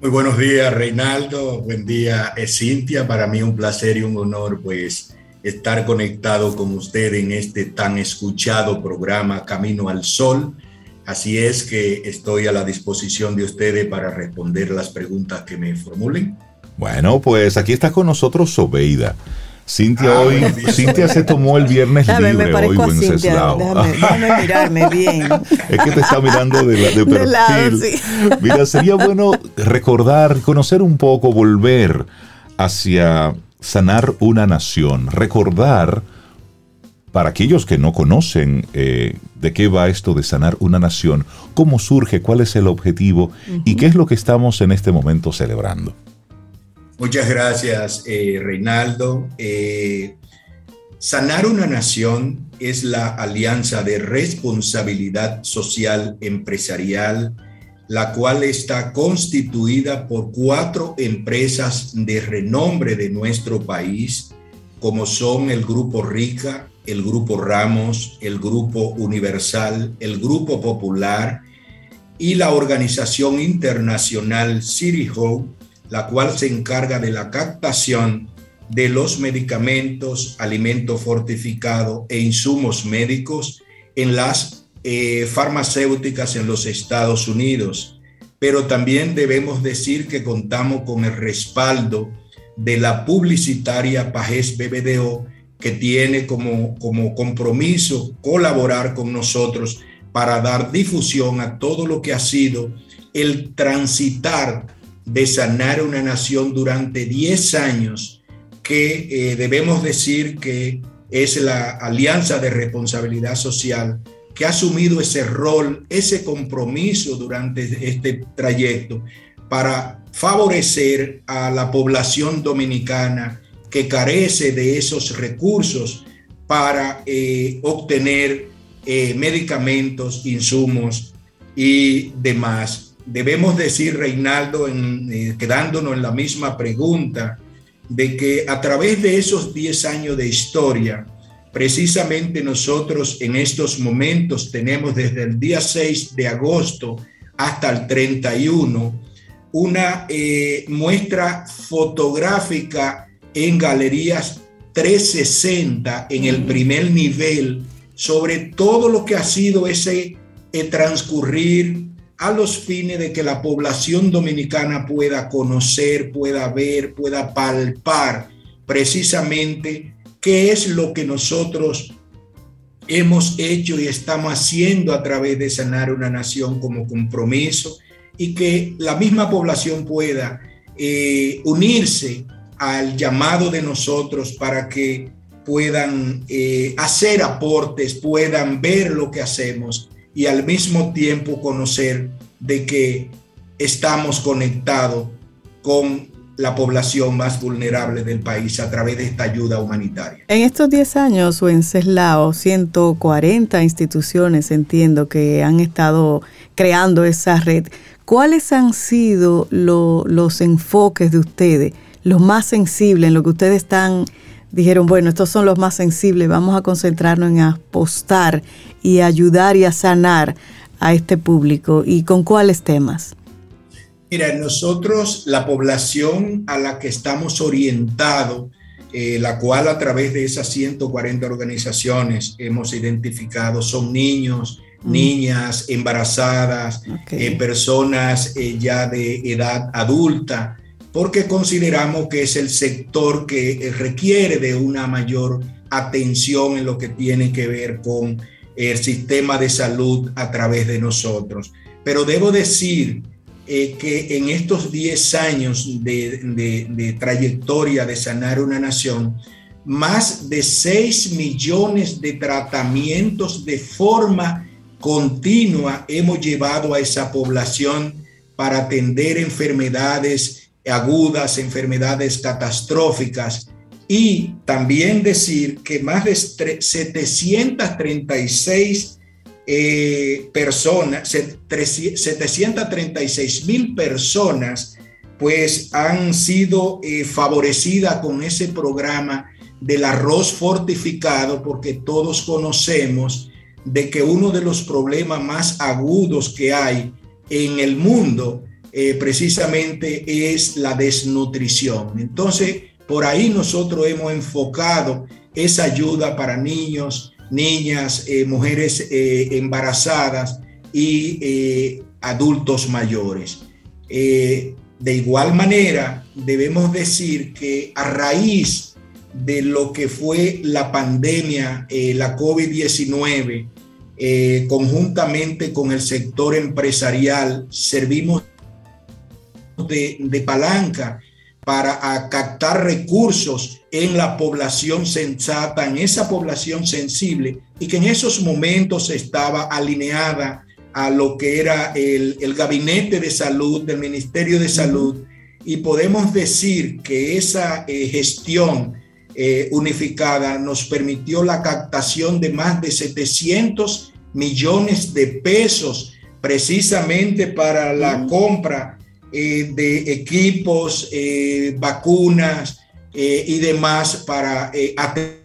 [SPEAKER 7] Muy buenos días, Reinaldo. Buen día, Cintia. Para mí un placer y un honor, pues, estar conectado con usted en este tan escuchado programa Camino al Sol Así es que estoy a la disposición de ustedes para responder las preguntas que me formulen.
[SPEAKER 2] Bueno, pues aquí está con nosotros Sobeida. Cintia ah, hoy, Cintia se tomó el viernes libre hoy, Wenceslao.
[SPEAKER 3] Déjame, déjame, mirarme bien.
[SPEAKER 2] Es que te está mirando de, de perfil. Mira, sería bueno recordar, conocer un poco, volver hacia sanar una nación, recordar para aquellos que no conocen eh, de qué va esto de sanar una nación, cómo surge, cuál es el objetivo y qué es lo que estamos en este momento celebrando.
[SPEAKER 7] Muchas gracias, eh, Reinaldo. Eh, sanar una nación es la alianza de responsabilidad social empresarial, la cual está constituida por cuatro empresas de renombre de nuestro país, como son el Grupo Rica, el Grupo Ramos, el Grupo Universal, el Grupo Popular y la organización internacional City Hope, la cual se encarga de la captación de los medicamentos, alimentos fortificados e insumos médicos en las eh, farmacéuticas en los Estados Unidos. Pero también debemos decir que contamos con el respaldo de la publicitaria Pajes BBDO, que tiene como, como compromiso colaborar con nosotros para dar difusión a todo lo que ha sido el transitar de sanar una nación durante 10 años, que eh, debemos decir que es la Alianza de Responsabilidad Social que ha asumido ese rol, ese compromiso durante este trayecto para favorecer a la población dominicana que carece de esos recursos para eh, obtener eh, medicamentos, insumos y demás. Debemos decir, Reinaldo, eh, quedándonos en la misma pregunta, de que a través de esos 10 años de historia, precisamente nosotros en estos momentos tenemos desde el día 6 de agosto hasta el 31 una muestra fotográfica en galerías 360 en el primer nivel sobre todo lo que ha sido ese eh, transcurrir a los fines de que la población dominicana pueda conocer, pueda ver, pueda palpar precisamente qué es lo que nosotros hemos hecho y estamos haciendo a través de sanar una nación como compromiso y que la misma población pueda eh, unirse al llamado de nosotros para que puedan eh, hacer aportes, puedan ver lo que hacemos y al mismo tiempo conocer de que estamos conectados con la población más vulnerable del país a través de esta ayuda humanitaria.
[SPEAKER 3] En estos 10 años, Wenceslao, 140 instituciones entiendo que han estado creando esa red. ¿Cuáles han sido los enfoques de ustedes, los más sensibles en lo que ustedes están, dijeron, bueno, estos son los más sensibles, vamos a concentrarnos en apostar y ayudar y a sanar a este público? ¿Y con cuáles temas?
[SPEAKER 7] Mira, nosotros, la población a la que estamos orientados, eh, la cual a través de esas 140 organizaciones hemos identificado, son niños, Mm. niñas embarazadas, eh, personas eh, ya de edad adulta, porque consideramos que es el sector que eh, requiere de una mayor atención en lo que tiene que ver con el sistema de salud a través de nosotros. Pero debo decir que en estos 10 años de, de trayectoria de sanar una nación, más de 6 millones de tratamientos de forma continua hemos llevado a esa población para atender enfermedades agudas, enfermedades catastróficas. Y también decir que más de 736 eh, personas, 736 mil personas, pues han sido eh, favorecidas con ese programa del arroz fortificado, porque todos conocemos de que uno de los problemas más agudos que hay en el mundo eh, precisamente es la desnutrición. Entonces, por ahí nosotros hemos enfocado esa ayuda para niños, niñas, eh, mujeres eh, embarazadas y adultos mayores. de igual manera, debemos decir que a raíz de lo que fue la pandemia, la COVID-19, eh, conjuntamente con el sector empresarial, servimos de, palanca para captar recursos en la población sensata, en esa población sensible, y que en esos momentos estaba alineada a lo que era el, gabinete de salud del Ministerio de Salud. Y podemos decir que esa eh, gestión eh, unificada nos permitió la captación de más de 700 millones de pesos precisamente para la compra eh, de equipos, eh, vacunas y demás para atender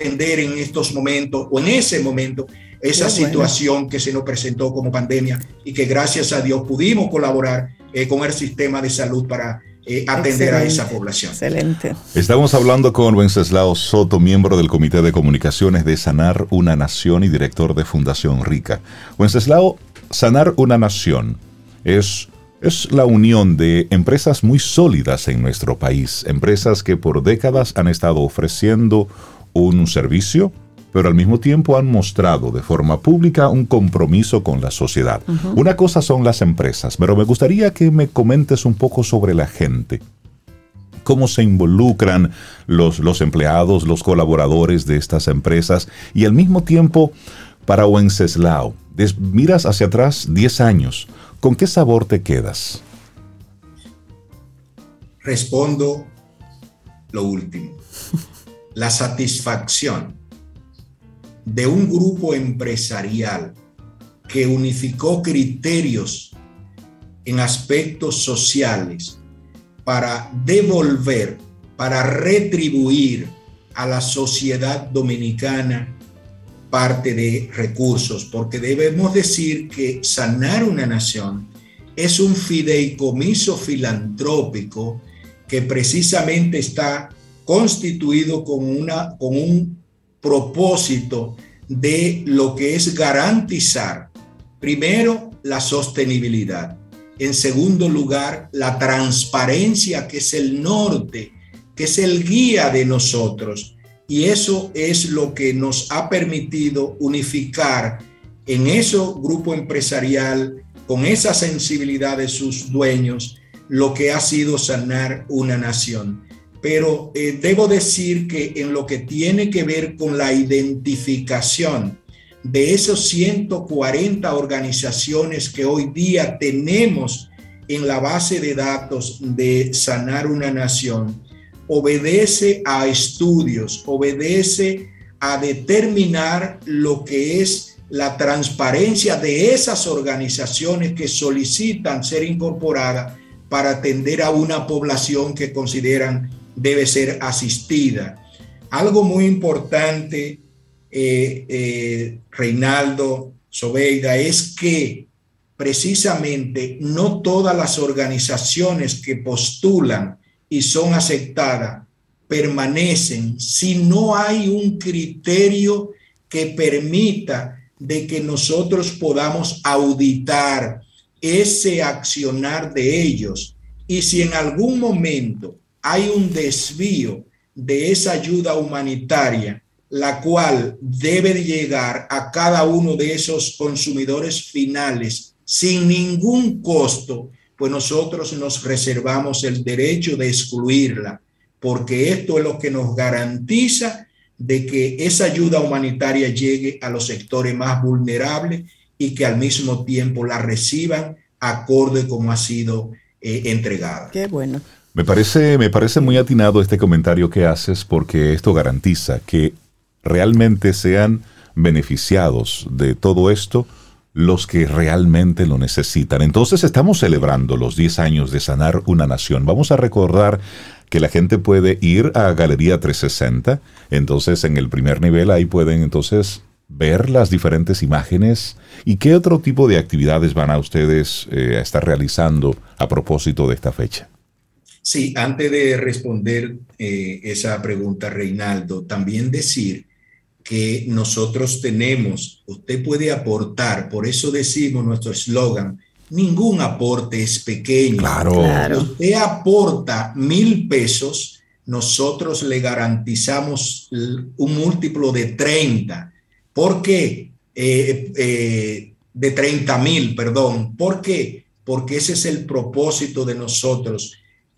[SPEAKER 7] en estos momentos o en ese momento esa situación que se nos presentó como pandemia y que gracias a Dios pudimos colaborar con el sistema de salud para eh, atender a esa población.
[SPEAKER 3] Excelente.
[SPEAKER 2] Estamos hablando con Wenceslao Soto, miembro del Comité de Comunicaciones de Sanar una Nación y director de Fundación Rica. Wenceslao, Sanar una Nación es, es la unión de empresas muy sólidas en nuestro país, empresas que por décadas han estado ofreciendo un servicio, pero al mismo tiempo han mostrado de forma pública un compromiso con la sociedad. Una cosa son las empresas, pero me gustaría que me comentes un poco sobre la gente. Cómo se involucran los, los empleados, los colaboradores de estas empresas y al mismo tiempo para Wenceslao, miras hacia atrás 10 años, ¿con qué sabor te quedas?
[SPEAKER 7] Respondo lo último, la satisfacción de un grupo empresarial que unificó criterios en aspectos sociales para devolver, para retribuir a la sociedad dominicana parte de recursos, porque debemos decir que sanar una nación es un fideicomiso filantrópico que precisamente está constituido con, una, con un propósito de lo que es garantizar, primero, la sostenibilidad, en segundo lugar, la transparencia, que es el norte, que es el guía de nosotros. Y eso es lo que nos ha permitido unificar en ese grupo empresarial, con esa sensibilidad de sus dueños, lo que ha sido sanar una nación. Pero eh, debo decir que en lo que tiene que ver con la identificación de esos 140 organizaciones que hoy día tenemos en la base de datos de sanar una nación, obedece a estudios, obedece a determinar lo que es la transparencia de esas organizaciones que solicitan ser incorporadas para atender a una población que consideran debe ser asistida. Algo muy importante, eh, eh, Reinaldo Sobeida, es que precisamente no todas las organizaciones que postulan y son aceptadas permanecen si no hay un criterio que permita de que nosotros podamos auditar ese accionar de ellos. Y si en algún momento hay un desvío de esa ayuda humanitaria, la cual debe llegar a cada uno de esos consumidores finales sin ningún costo, pues nosotros nos reservamos el derecho de excluirla, porque esto es lo que nos garantiza de que esa ayuda humanitaria llegue a los sectores más vulnerables y que al mismo tiempo la reciban acorde como ha sido eh, entregada.
[SPEAKER 3] Qué bueno.
[SPEAKER 2] Me parece, me parece muy atinado este comentario que haces porque esto garantiza que realmente sean beneficiados de todo esto los que realmente lo necesitan. Entonces estamos celebrando los 10 años de sanar una nación. Vamos a recordar que la gente puede ir a Galería 360. Entonces en el primer nivel ahí pueden entonces ver las diferentes imágenes y qué otro tipo de actividades van a ustedes eh, a estar realizando a propósito de esta fecha.
[SPEAKER 7] Sí, antes de responder eh, esa pregunta, Reinaldo, también decir que nosotros tenemos, usted puede aportar, por eso decimos nuestro eslogan, ningún aporte es pequeño.
[SPEAKER 2] Claro.
[SPEAKER 7] Usted aporta mil pesos, nosotros le garantizamos un múltiplo de 30. ¿Por qué? Eh, eh, de 30 mil, perdón. ¿Por qué? Porque ese es el propósito de nosotros.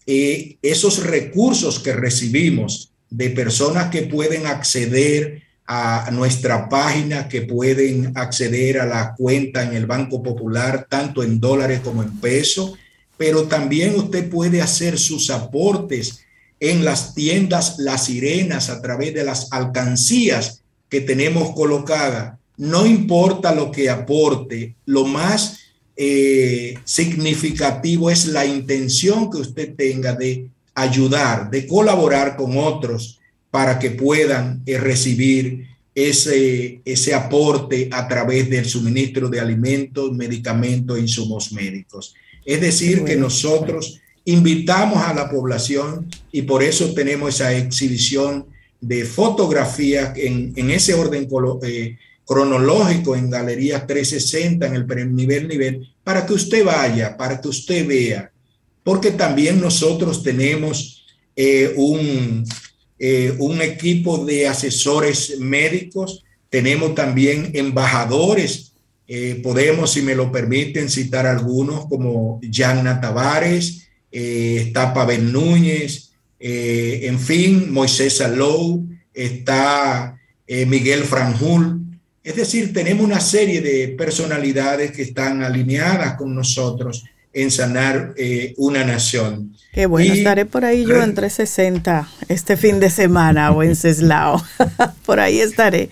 [SPEAKER 7] Eh, esos recursos que recibimos de personas que pueden acceder a nuestra página que pueden acceder a la cuenta en el Banco Popular, tanto en dólares como en pesos, pero también usted puede hacer sus aportes en las tiendas Las Sirenas a través de las alcancías que tenemos colocadas. No importa lo que aporte, lo más eh, significativo es la intención que usted tenga de ayudar, de colaborar con otros para que puedan eh, recibir ese, ese aporte a través del suministro de alimentos, medicamentos e insumos médicos. Es decir, que nosotros invitamos a la población y por eso tenemos esa exhibición de fotografías en, en ese orden eh, cronológico en Galerías 360, en el nivel nivel, para que usted vaya, para que usted vea, porque también nosotros tenemos eh, un, eh, un equipo de asesores médicos, tenemos también embajadores, eh, podemos, si me lo permiten, citar algunos como Yanna Tavares, eh, está Pavel Núñez, en fin, Moisés Salou, está Miguel Franjul. Es decir, tenemos una serie de personalidades que están alineadas con nosotros en sanar eh, una nación.
[SPEAKER 3] Qué bueno, estaré por ahí yo entre 60 este fin de semana o en Ceslao. por ahí estaré.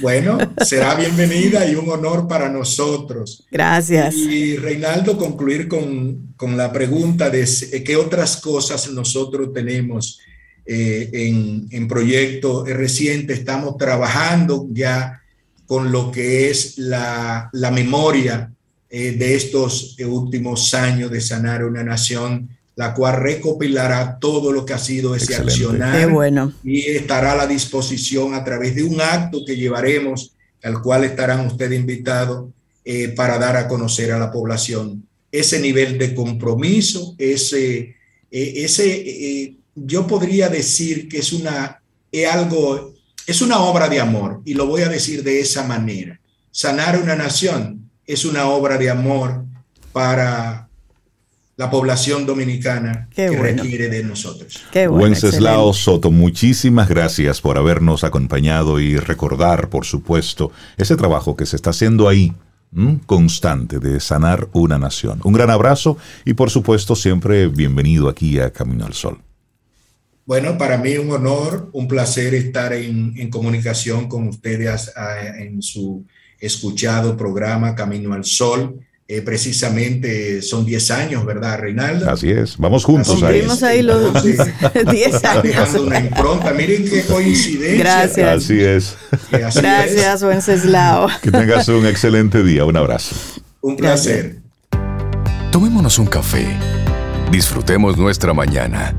[SPEAKER 7] Bueno, será bienvenida y un honor para nosotros.
[SPEAKER 3] Gracias.
[SPEAKER 7] Y Reinaldo, concluir con, con la pregunta de qué otras cosas nosotros tenemos eh, en, en proyecto reciente. Estamos trabajando ya con lo que es la, la memoria eh, de estos últimos años de sanar una nación, la cual recopilará todo lo que ha sido ese accionar
[SPEAKER 3] bueno.
[SPEAKER 7] y estará a la disposición a través de un acto que llevaremos, al cual estarán ustedes invitados eh, para dar a conocer a la población ese nivel de compromiso, ese, eh, ese yo podría decir que es una, es algo, es una obra de amor, y lo voy a decir de esa manera. Sanar una nación es una obra de amor para la población dominicana que requiere de nosotros.
[SPEAKER 2] Qué Wenceslao Soto, muchísimas gracias por habernos acompañado y recordar, por supuesto, ese trabajo que se está haciendo ahí, constante, de sanar una nación. Un gran abrazo y, por supuesto, siempre bienvenido aquí a Camino al Sol.
[SPEAKER 7] Bueno, para mí un honor, un placer estar en, en comunicación con ustedes en su escuchado programa Camino al Sol. Eh, precisamente son 10 años, ¿verdad, Reinaldo?
[SPEAKER 2] Así es, vamos juntos ahí.
[SPEAKER 3] ahí los 10 años.
[SPEAKER 7] una impronta, miren qué coincidencia.
[SPEAKER 3] Gracias.
[SPEAKER 2] Así es.
[SPEAKER 3] Gracias, Wenceslao.
[SPEAKER 2] Que tengas un excelente día, un abrazo.
[SPEAKER 7] Un placer.
[SPEAKER 4] Tomémonos un café, disfrutemos nuestra mañana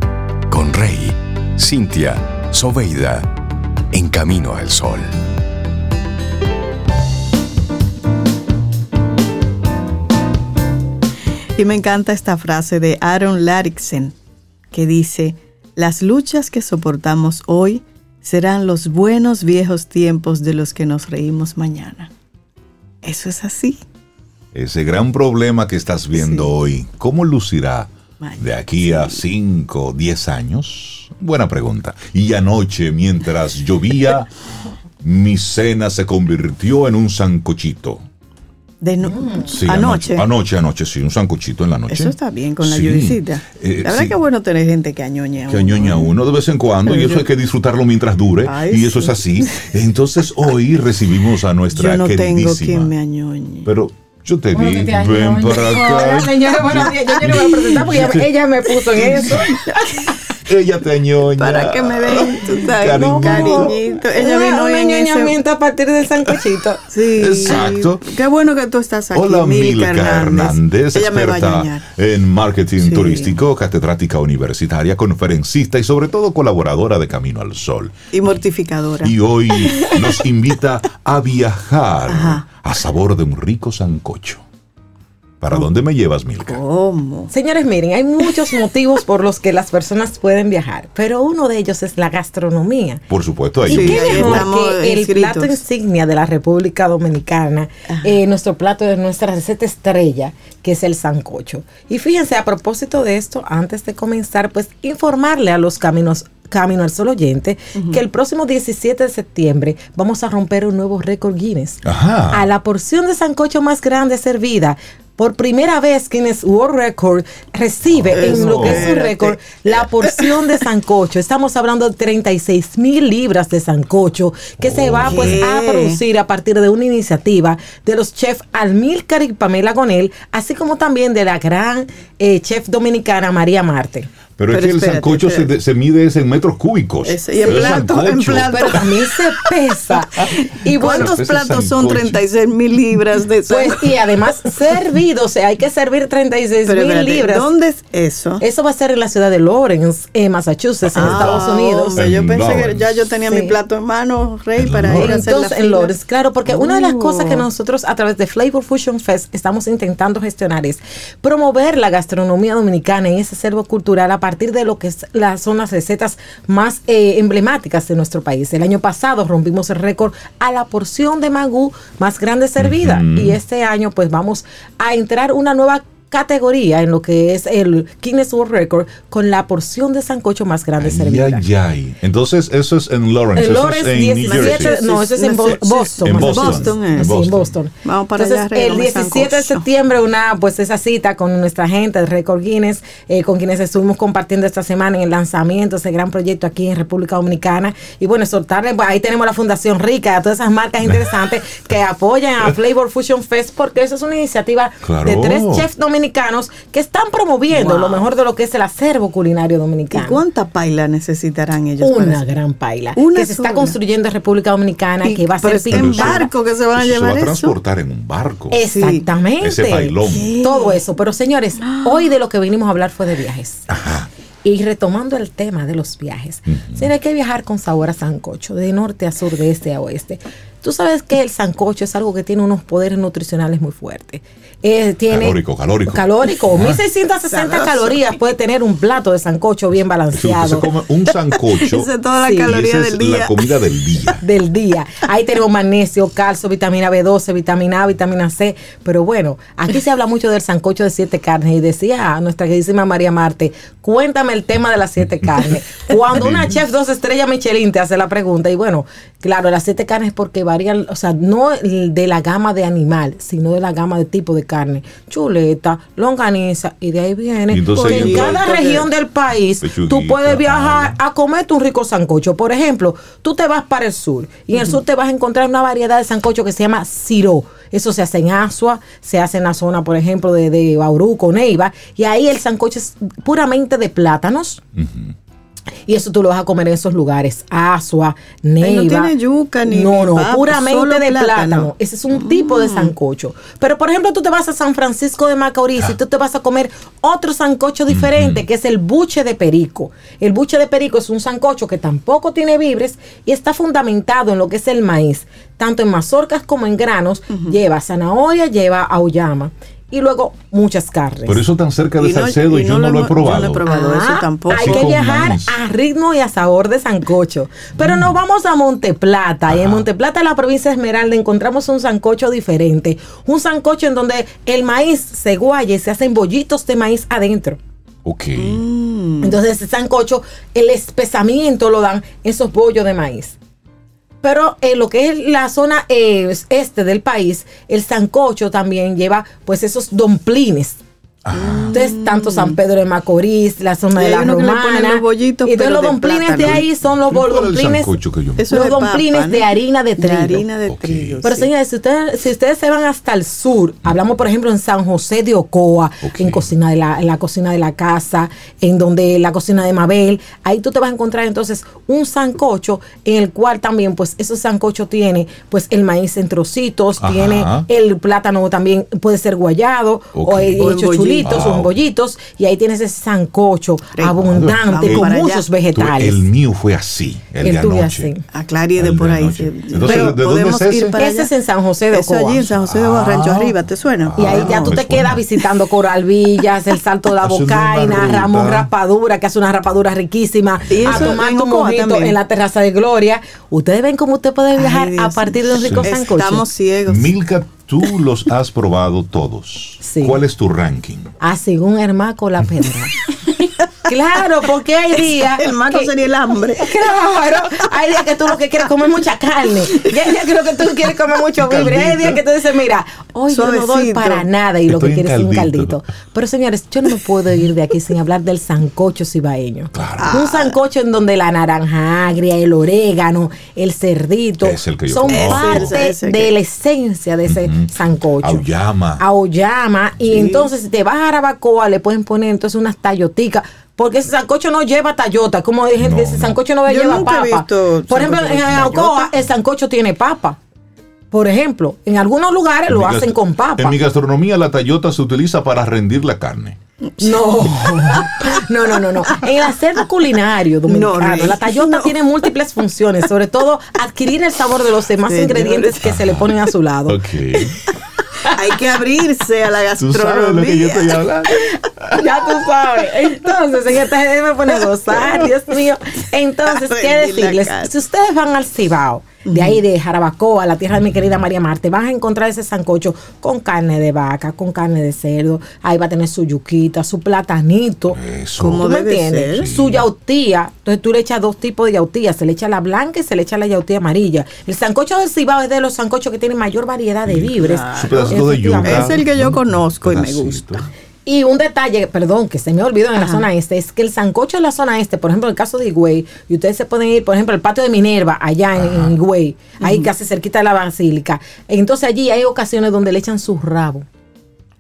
[SPEAKER 4] con Rey, Cintia, Soveida, en Camino al Sol.
[SPEAKER 3] Y me encanta esta frase de Aaron Larixen que dice, las luchas que soportamos hoy serán los buenos viejos tiempos de los que nos reímos mañana. Eso es así.
[SPEAKER 2] Ese gran problema que estás viendo hoy, ¿cómo lucirá de aquí a 5, 10 años? Buena pregunta. Y anoche, mientras llovía, mi cena se convirtió en un sancochito.
[SPEAKER 3] De
[SPEAKER 2] mm. anoche. anoche. Anoche, sí, un sancochito en la noche.
[SPEAKER 3] Eso está bien con la sí. Eh, la verdad que bueno tener gente que añoña.
[SPEAKER 2] Que añoña uno de vez en cuando y eso hay que disfrutarlo mientras dure y eso es así. Entonces hoy recibimos a nuestra
[SPEAKER 3] yo no
[SPEAKER 2] tengo
[SPEAKER 3] quien me añoñe.
[SPEAKER 2] Pero yo te vi, ven para acá.
[SPEAKER 8] Señora, bueno, yo, yo no voy a presentar porque ella me puso en eso.
[SPEAKER 2] Ella te añoña.
[SPEAKER 3] Para que me den tu cariñito. cariñito.
[SPEAKER 8] Ella vino en añoñamiento a partir del sancochito.
[SPEAKER 3] Sí.
[SPEAKER 2] Exacto.
[SPEAKER 3] Qué bueno que tú estás aquí.
[SPEAKER 2] Hola, Milka Hernández. Ella me va a en marketing turístico, catedrática universitaria, conferencista y sobre todo colaboradora de Camino al Sol.
[SPEAKER 3] Y mortificadora.
[SPEAKER 2] Y hoy nos invita a viajar a sabor de un rico sancocho. ¿Para dónde me llevas, Milka?
[SPEAKER 3] ¿Cómo?
[SPEAKER 8] Señores, miren, hay muchos motivos por los que las personas pueden viajar, pero uno de ellos es la gastronomía.
[SPEAKER 2] Por supuesto, hay
[SPEAKER 8] ¿Y qué mejor que el plato insignia de la República Dominicana, eh, nuestro plato de nuestra receta estrella, que es el sancocho? Y fíjense, a propósito de esto, antes de comenzar, pues informarle a los caminos Camino al Sol oyente, que el próximo 17 de septiembre vamos a romper un nuevo récord Guinness.
[SPEAKER 2] Ajá.
[SPEAKER 8] A la porción de sancocho más grande servida por primera vez Guinness World Record recibe en lo que es un récord la porción de sancocho. Estamos hablando de 36 mil libras de sancocho que se va pues a producir a partir de una iniciativa de los chefs Almilcar y Pamela Gonel, así como también de la gran eh, chef dominicana María Marte.
[SPEAKER 2] Pero, es que el sancocho se, mide en metros cúbicos.
[SPEAKER 3] y en plato, en plato.
[SPEAKER 8] Pero también se pesa.
[SPEAKER 3] ¿Y cuántos platos son 36 mil libras de
[SPEAKER 8] Pues, y además servido, o sea, hay que servir 36 mil libras.
[SPEAKER 3] ¿Dónde es eso?
[SPEAKER 8] Eso va a ser en la ciudad de Lawrence, en Massachusetts, en ah, Estados Unidos.
[SPEAKER 3] yo pensé que ya yo tenía mi plato en mano, Rey, para ir a hacer Entonces,
[SPEAKER 8] en Lawrence, claro, porque una de las cosas que nosotros a través de Flavor Fusion Fest estamos intentando gestionar es promover la gastronomía dominicana y ese acervo cultural a partir de lo que las, son las recetas más eh, emblemáticas de nuestro país. El año pasado rompimos el récord a la porción de magú más grande servida y este año pues vamos a entrar una nueva categoría en lo que es el Guinness World Record con la porción de sancocho más grande servida.
[SPEAKER 2] Ay, ay. Entonces, eso es en Lawrence.
[SPEAKER 8] En
[SPEAKER 2] eso
[SPEAKER 8] Lawrence,
[SPEAKER 2] es en New
[SPEAKER 8] 17,
[SPEAKER 2] Jersey.
[SPEAKER 8] no, eso es en Bo- Boston.
[SPEAKER 2] En Boston.
[SPEAKER 3] Boston es.
[SPEAKER 2] En
[SPEAKER 8] Sí, en
[SPEAKER 2] Boston.
[SPEAKER 8] Boston.
[SPEAKER 3] Vamos para
[SPEAKER 8] Entonces,
[SPEAKER 3] allá,
[SPEAKER 8] el
[SPEAKER 3] arreglamos el
[SPEAKER 8] 17 de septiembre, una, pues esa cita con nuestra gente de Record Guinness, eh, con quienes estuvimos compartiendo esta semana en el lanzamiento de ese gran proyecto aquí en República Dominicana. Y bueno, soltarle, pues, ahí tenemos la Fundación Rica, a todas esas marcas interesantes que apoyan a Flavor Fusion Fest, porque eso es una iniciativa
[SPEAKER 2] Claro.
[SPEAKER 8] de tres chefs dominicanos que están promoviendo
[SPEAKER 3] Wow.
[SPEAKER 8] lo mejor de lo que es el acervo culinario
[SPEAKER 3] ¿Y
[SPEAKER 8] dominicano.
[SPEAKER 3] cuánta paila necesitarán ellos?
[SPEAKER 8] Una gran paila
[SPEAKER 3] Una
[SPEAKER 8] que se está construyendo en República Dominicana,
[SPEAKER 3] Y-
[SPEAKER 8] que va a ser
[SPEAKER 3] en barco que se van a
[SPEAKER 2] Eso se va
[SPEAKER 3] llevar
[SPEAKER 2] a
[SPEAKER 3] eso.
[SPEAKER 2] transportar en un barco.
[SPEAKER 8] Exactamente.
[SPEAKER 2] Ese bailón.
[SPEAKER 3] ¿Qué?
[SPEAKER 8] Todo eso. Pero señores, hoy de lo que vinimos a hablar fue de viajes.
[SPEAKER 2] Ajá.
[SPEAKER 8] Y retomando el tema de los viajes, tiene que viajar con sabor a sancocho, de norte a sur, de este a oeste. Tú sabes que el sancocho es algo que tiene unos poderes nutricionales muy fuertes. Eh, tiene
[SPEAKER 2] Calórico, calórico.
[SPEAKER 8] Calórico.
[SPEAKER 2] Ajá.
[SPEAKER 8] 1660
[SPEAKER 3] Sabroso.
[SPEAKER 8] calorías puede tener un plato de sancocho bien
[SPEAKER 2] Eso,
[SPEAKER 8] balanceado.
[SPEAKER 2] se come un sancocho.
[SPEAKER 3] Esa es toda la
[SPEAKER 8] Sí.
[SPEAKER 2] y
[SPEAKER 3] caloría
[SPEAKER 2] esa
[SPEAKER 3] del
[SPEAKER 2] es
[SPEAKER 3] día.
[SPEAKER 2] la comida del día.
[SPEAKER 8] del día. Ahí tenemos magnesio, calcio, vitamina B12, vitamina A, vitamina C. Pero bueno, aquí se habla mucho del sancocho de siete carnes. Y decía nuestra queridísima María Marte, cuéntame el tema de las siete carnes. Cuando una chef dos estrellas Michelin te hace la pregunta, y bueno, claro, las siete carnes porque o sea, no de la gama de animal, sino de la gama de tipo de carne. Chuleta, longaniza, y de ahí viene.
[SPEAKER 2] Entonces
[SPEAKER 8] en cada región del país tú puedes viajar a comerte un rico sancocho. Por ejemplo, tú te vas para el sur y en el sur te vas a encontrar una variedad de sancocho que se llama siro. Eso se hace en Asua, se hace en la zona, por ejemplo, de, de Bauruco, Neiva, y ahí el sancocho es puramente de plátanos. Y eso tú lo vas a comer en esos lugares, Asua, Neiva.
[SPEAKER 3] no tiene yuca ni-
[SPEAKER 8] No, no,
[SPEAKER 3] papa,
[SPEAKER 8] puramente de plátano.
[SPEAKER 3] plátano.
[SPEAKER 8] Ese es un tipo de sancocho. Pero, por ejemplo, tú te vas a San Francisco de Macorís y tú te vas a comer otro sancocho diferente, que es el buche de perico. El buche de perico es un sancocho que tampoco tiene vibres y está fundamentado en lo que es el maíz, tanto en mazorcas como en granos. Lleva zanahoria, lleva auyama y luego muchas carnes.
[SPEAKER 2] Por eso tan cerca de
[SPEAKER 3] Y no-
[SPEAKER 2] Salcedo y,
[SPEAKER 3] y
[SPEAKER 2] yo no, lo he probado.
[SPEAKER 3] yo no he probado eso tampoco.
[SPEAKER 8] Hay que viajar
[SPEAKER 2] maíz.
[SPEAKER 8] a ritmo y a sabor de sancocho. Pero nos vamos a Monteplata. Y en. Monteplata, en la provincia de Esmeralda, encontramos un sancocho diferente. Un sancocho en donde el maíz se guaya y se hacen bollitos de maíz adentro.
[SPEAKER 2] Ok.
[SPEAKER 3] Mm.
[SPEAKER 8] Entonces, ese sancocho, el espesamiento lo dan esos bollos de maíz. Pero en lo que es la zona eh, este del país, el sancocho también lleva pues esos domplines. Entonces, tanto San Pedro de Macorís, la zona
[SPEAKER 3] Y
[SPEAKER 8] de la romana.
[SPEAKER 3] los bollitos,
[SPEAKER 8] y entonces
[SPEAKER 3] pero
[SPEAKER 8] los domplines de ahí son los
[SPEAKER 2] ¿Cuál es el
[SPEAKER 8] domplines. Los domplines de harina de trigo.
[SPEAKER 3] harina de trigo.
[SPEAKER 8] Pero
[SPEAKER 3] sí.
[SPEAKER 8] señores, si ustedes, si ustedes se van hasta el sur, hablamos por ejemplo en San José de Ocoa, en cocina de la, en la cocina de la casa, en donde la cocina de Mabel, ahí tú te vas a encontrar entonces un sancocho en el cual también pues ese sancocho tiene pues el maíz en trocitos,
[SPEAKER 2] Ajá.
[SPEAKER 8] tiene el plátano también puede ser guayado o hecho
[SPEAKER 3] bollito.
[SPEAKER 8] Bollitos y ahí tienes ese sancocho
[SPEAKER 3] Rico.
[SPEAKER 8] abundante
[SPEAKER 3] Vamos
[SPEAKER 8] con
[SPEAKER 3] allá.
[SPEAKER 8] muchos
[SPEAKER 2] Tú-
[SPEAKER 8] vegetales.
[SPEAKER 2] el mío fue así, el,
[SPEAKER 8] El
[SPEAKER 2] de anoche.
[SPEAKER 8] así.
[SPEAKER 3] Aclarie de
[SPEAKER 2] El
[SPEAKER 3] por
[SPEAKER 2] de
[SPEAKER 3] ahí.
[SPEAKER 2] Entonces,
[SPEAKER 3] Pero
[SPEAKER 2] ¿de dónde
[SPEAKER 3] podemos
[SPEAKER 2] es ese?
[SPEAKER 3] ir para
[SPEAKER 8] Ese
[SPEAKER 3] allá.
[SPEAKER 8] es en San José de
[SPEAKER 3] Eso
[SPEAKER 8] Ocoa.
[SPEAKER 3] allí en San José de Ocoa,
[SPEAKER 2] Ah.
[SPEAKER 3] Rancho Arriba, ¿te suena?
[SPEAKER 8] Y ahí ya
[SPEAKER 2] Ah,
[SPEAKER 8] tú
[SPEAKER 2] me
[SPEAKER 8] te
[SPEAKER 2] suena.
[SPEAKER 8] quedas visitando Coral Villas, el Salto de la Bocaina. Ramón Rapadura, que hace una rapadura riquísima,
[SPEAKER 3] Y
[SPEAKER 8] a
[SPEAKER 3] eso
[SPEAKER 8] tomar
[SPEAKER 3] en
[SPEAKER 8] tu mojito en la terraza de Gloria. Ustedes ven cómo usted puede viajar
[SPEAKER 3] Ay,
[SPEAKER 8] a partir de un rico
[SPEAKER 2] Sí.
[SPEAKER 8] sancocho.
[SPEAKER 3] Estamos ciegos.
[SPEAKER 2] Milka, tú los has probado todos.
[SPEAKER 8] Sí.
[SPEAKER 2] ¿Cuál es tu ranking?
[SPEAKER 8] Ah, según Hermaco la pedra. claro, porque hay días.
[SPEAKER 3] El
[SPEAKER 8] que-
[SPEAKER 3] sería el hambre.
[SPEAKER 8] Claro, hay días que tú lo que quieres es comer mucha carne. Y hay días que lo que tú quieres comer mucho vibre. Hay días que tú dices, mira, hoy yo no doy para nada y lo
[SPEAKER 2] Estoy
[SPEAKER 8] que quieres es un
[SPEAKER 2] caldito.
[SPEAKER 8] Pero señores, yo no me puedo ir de aquí sin hablar del sancocho cibaeño.
[SPEAKER 2] Claro.
[SPEAKER 8] Un sancocho en donde la naranja agria, el orégano, el cerdito
[SPEAKER 2] Es el que yo
[SPEAKER 8] son
[SPEAKER 2] conozco.
[SPEAKER 8] parte
[SPEAKER 3] que-
[SPEAKER 8] de la esencia de ese
[SPEAKER 2] Ujú.
[SPEAKER 8] sancocho.
[SPEAKER 2] Auyama.
[SPEAKER 8] Auyama. Y
[SPEAKER 3] Sí.
[SPEAKER 8] entonces, si te vas a Jarabacoa, le pueden poner entonces unas tayoticas. Porque ese sancocho no lleva tayota. Como hay gente
[SPEAKER 2] No,
[SPEAKER 8] que ese
[SPEAKER 2] no.
[SPEAKER 8] sancocho no lleva
[SPEAKER 3] nunca he
[SPEAKER 8] papa.
[SPEAKER 3] visto
[SPEAKER 8] Por ejemplo, en
[SPEAKER 3] tayota.
[SPEAKER 8] el sancocho tiene papa. Por ejemplo, en algunos lugares
[SPEAKER 2] En
[SPEAKER 8] lo hacen con papa.
[SPEAKER 2] En mi gastronomía la tallota se utiliza para rendir la carne.
[SPEAKER 8] No, no, no, no, no. En el acervo culinario dominicano,
[SPEAKER 3] No,
[SPEAKER 8] la tallota
[SPEAKER 3] no.
[SPEAKER 8] tiene múltiples funciones, sobre todo adquirir el sabor de los demás
[SPEAKER 3] Señores.
[SPEAKER 8] ingredientes que se le ponen a su lado.
[SPEAKER 2] Ok.
[SPEAKER 3] Hay que abrirse a la
[SPEAKER 2] Tú sabes de lo que yo estoy
[SPEAKER 3] gastronomía.
[SPEAKER 2] hablando.
[SPEAKER 8] Ya tú sabes. Entonces, en esta gente me pone a gozar, Dios mío. Entonces, ¿qué decirles? Si ustedes van al Cibao, de ahí de Jarabacoa, la tierra de mi querida María Marte, vas a encontrar ese sancocho con carne de vaca, con carne de cerdo, ahí va a tener su yuquita, su platanito,
[SPEAKER 2] Eso.
[SPEAKER 3] Como
[SPEAKER 8] ¿Tú me entiendes? Su yautía. Entonces tú le echas dos tipos de yautía. Se le echa la blanca y se le echa la yautía amarilla. El sancocho del Cibao es de los sancochos que tienen mayor variedad de víveres.
[SPEAKER 2] Su pedacito de yuca.
[SPEAKER 3] Es el que yo conozco y me gusta.
[SPEAKER 8] Y un detalle, perdón, que se me olvidó en la zona este, es que el sancocho en la zona este, por ejemplo, en el caso de Higüey, y ustedes se pueden ir, por ejemplo, al patio de Minerva, allá en, en Higüey, ahí casi cerquita de la basílica. Entonces allí hay ocasiones donde le echan su rabo.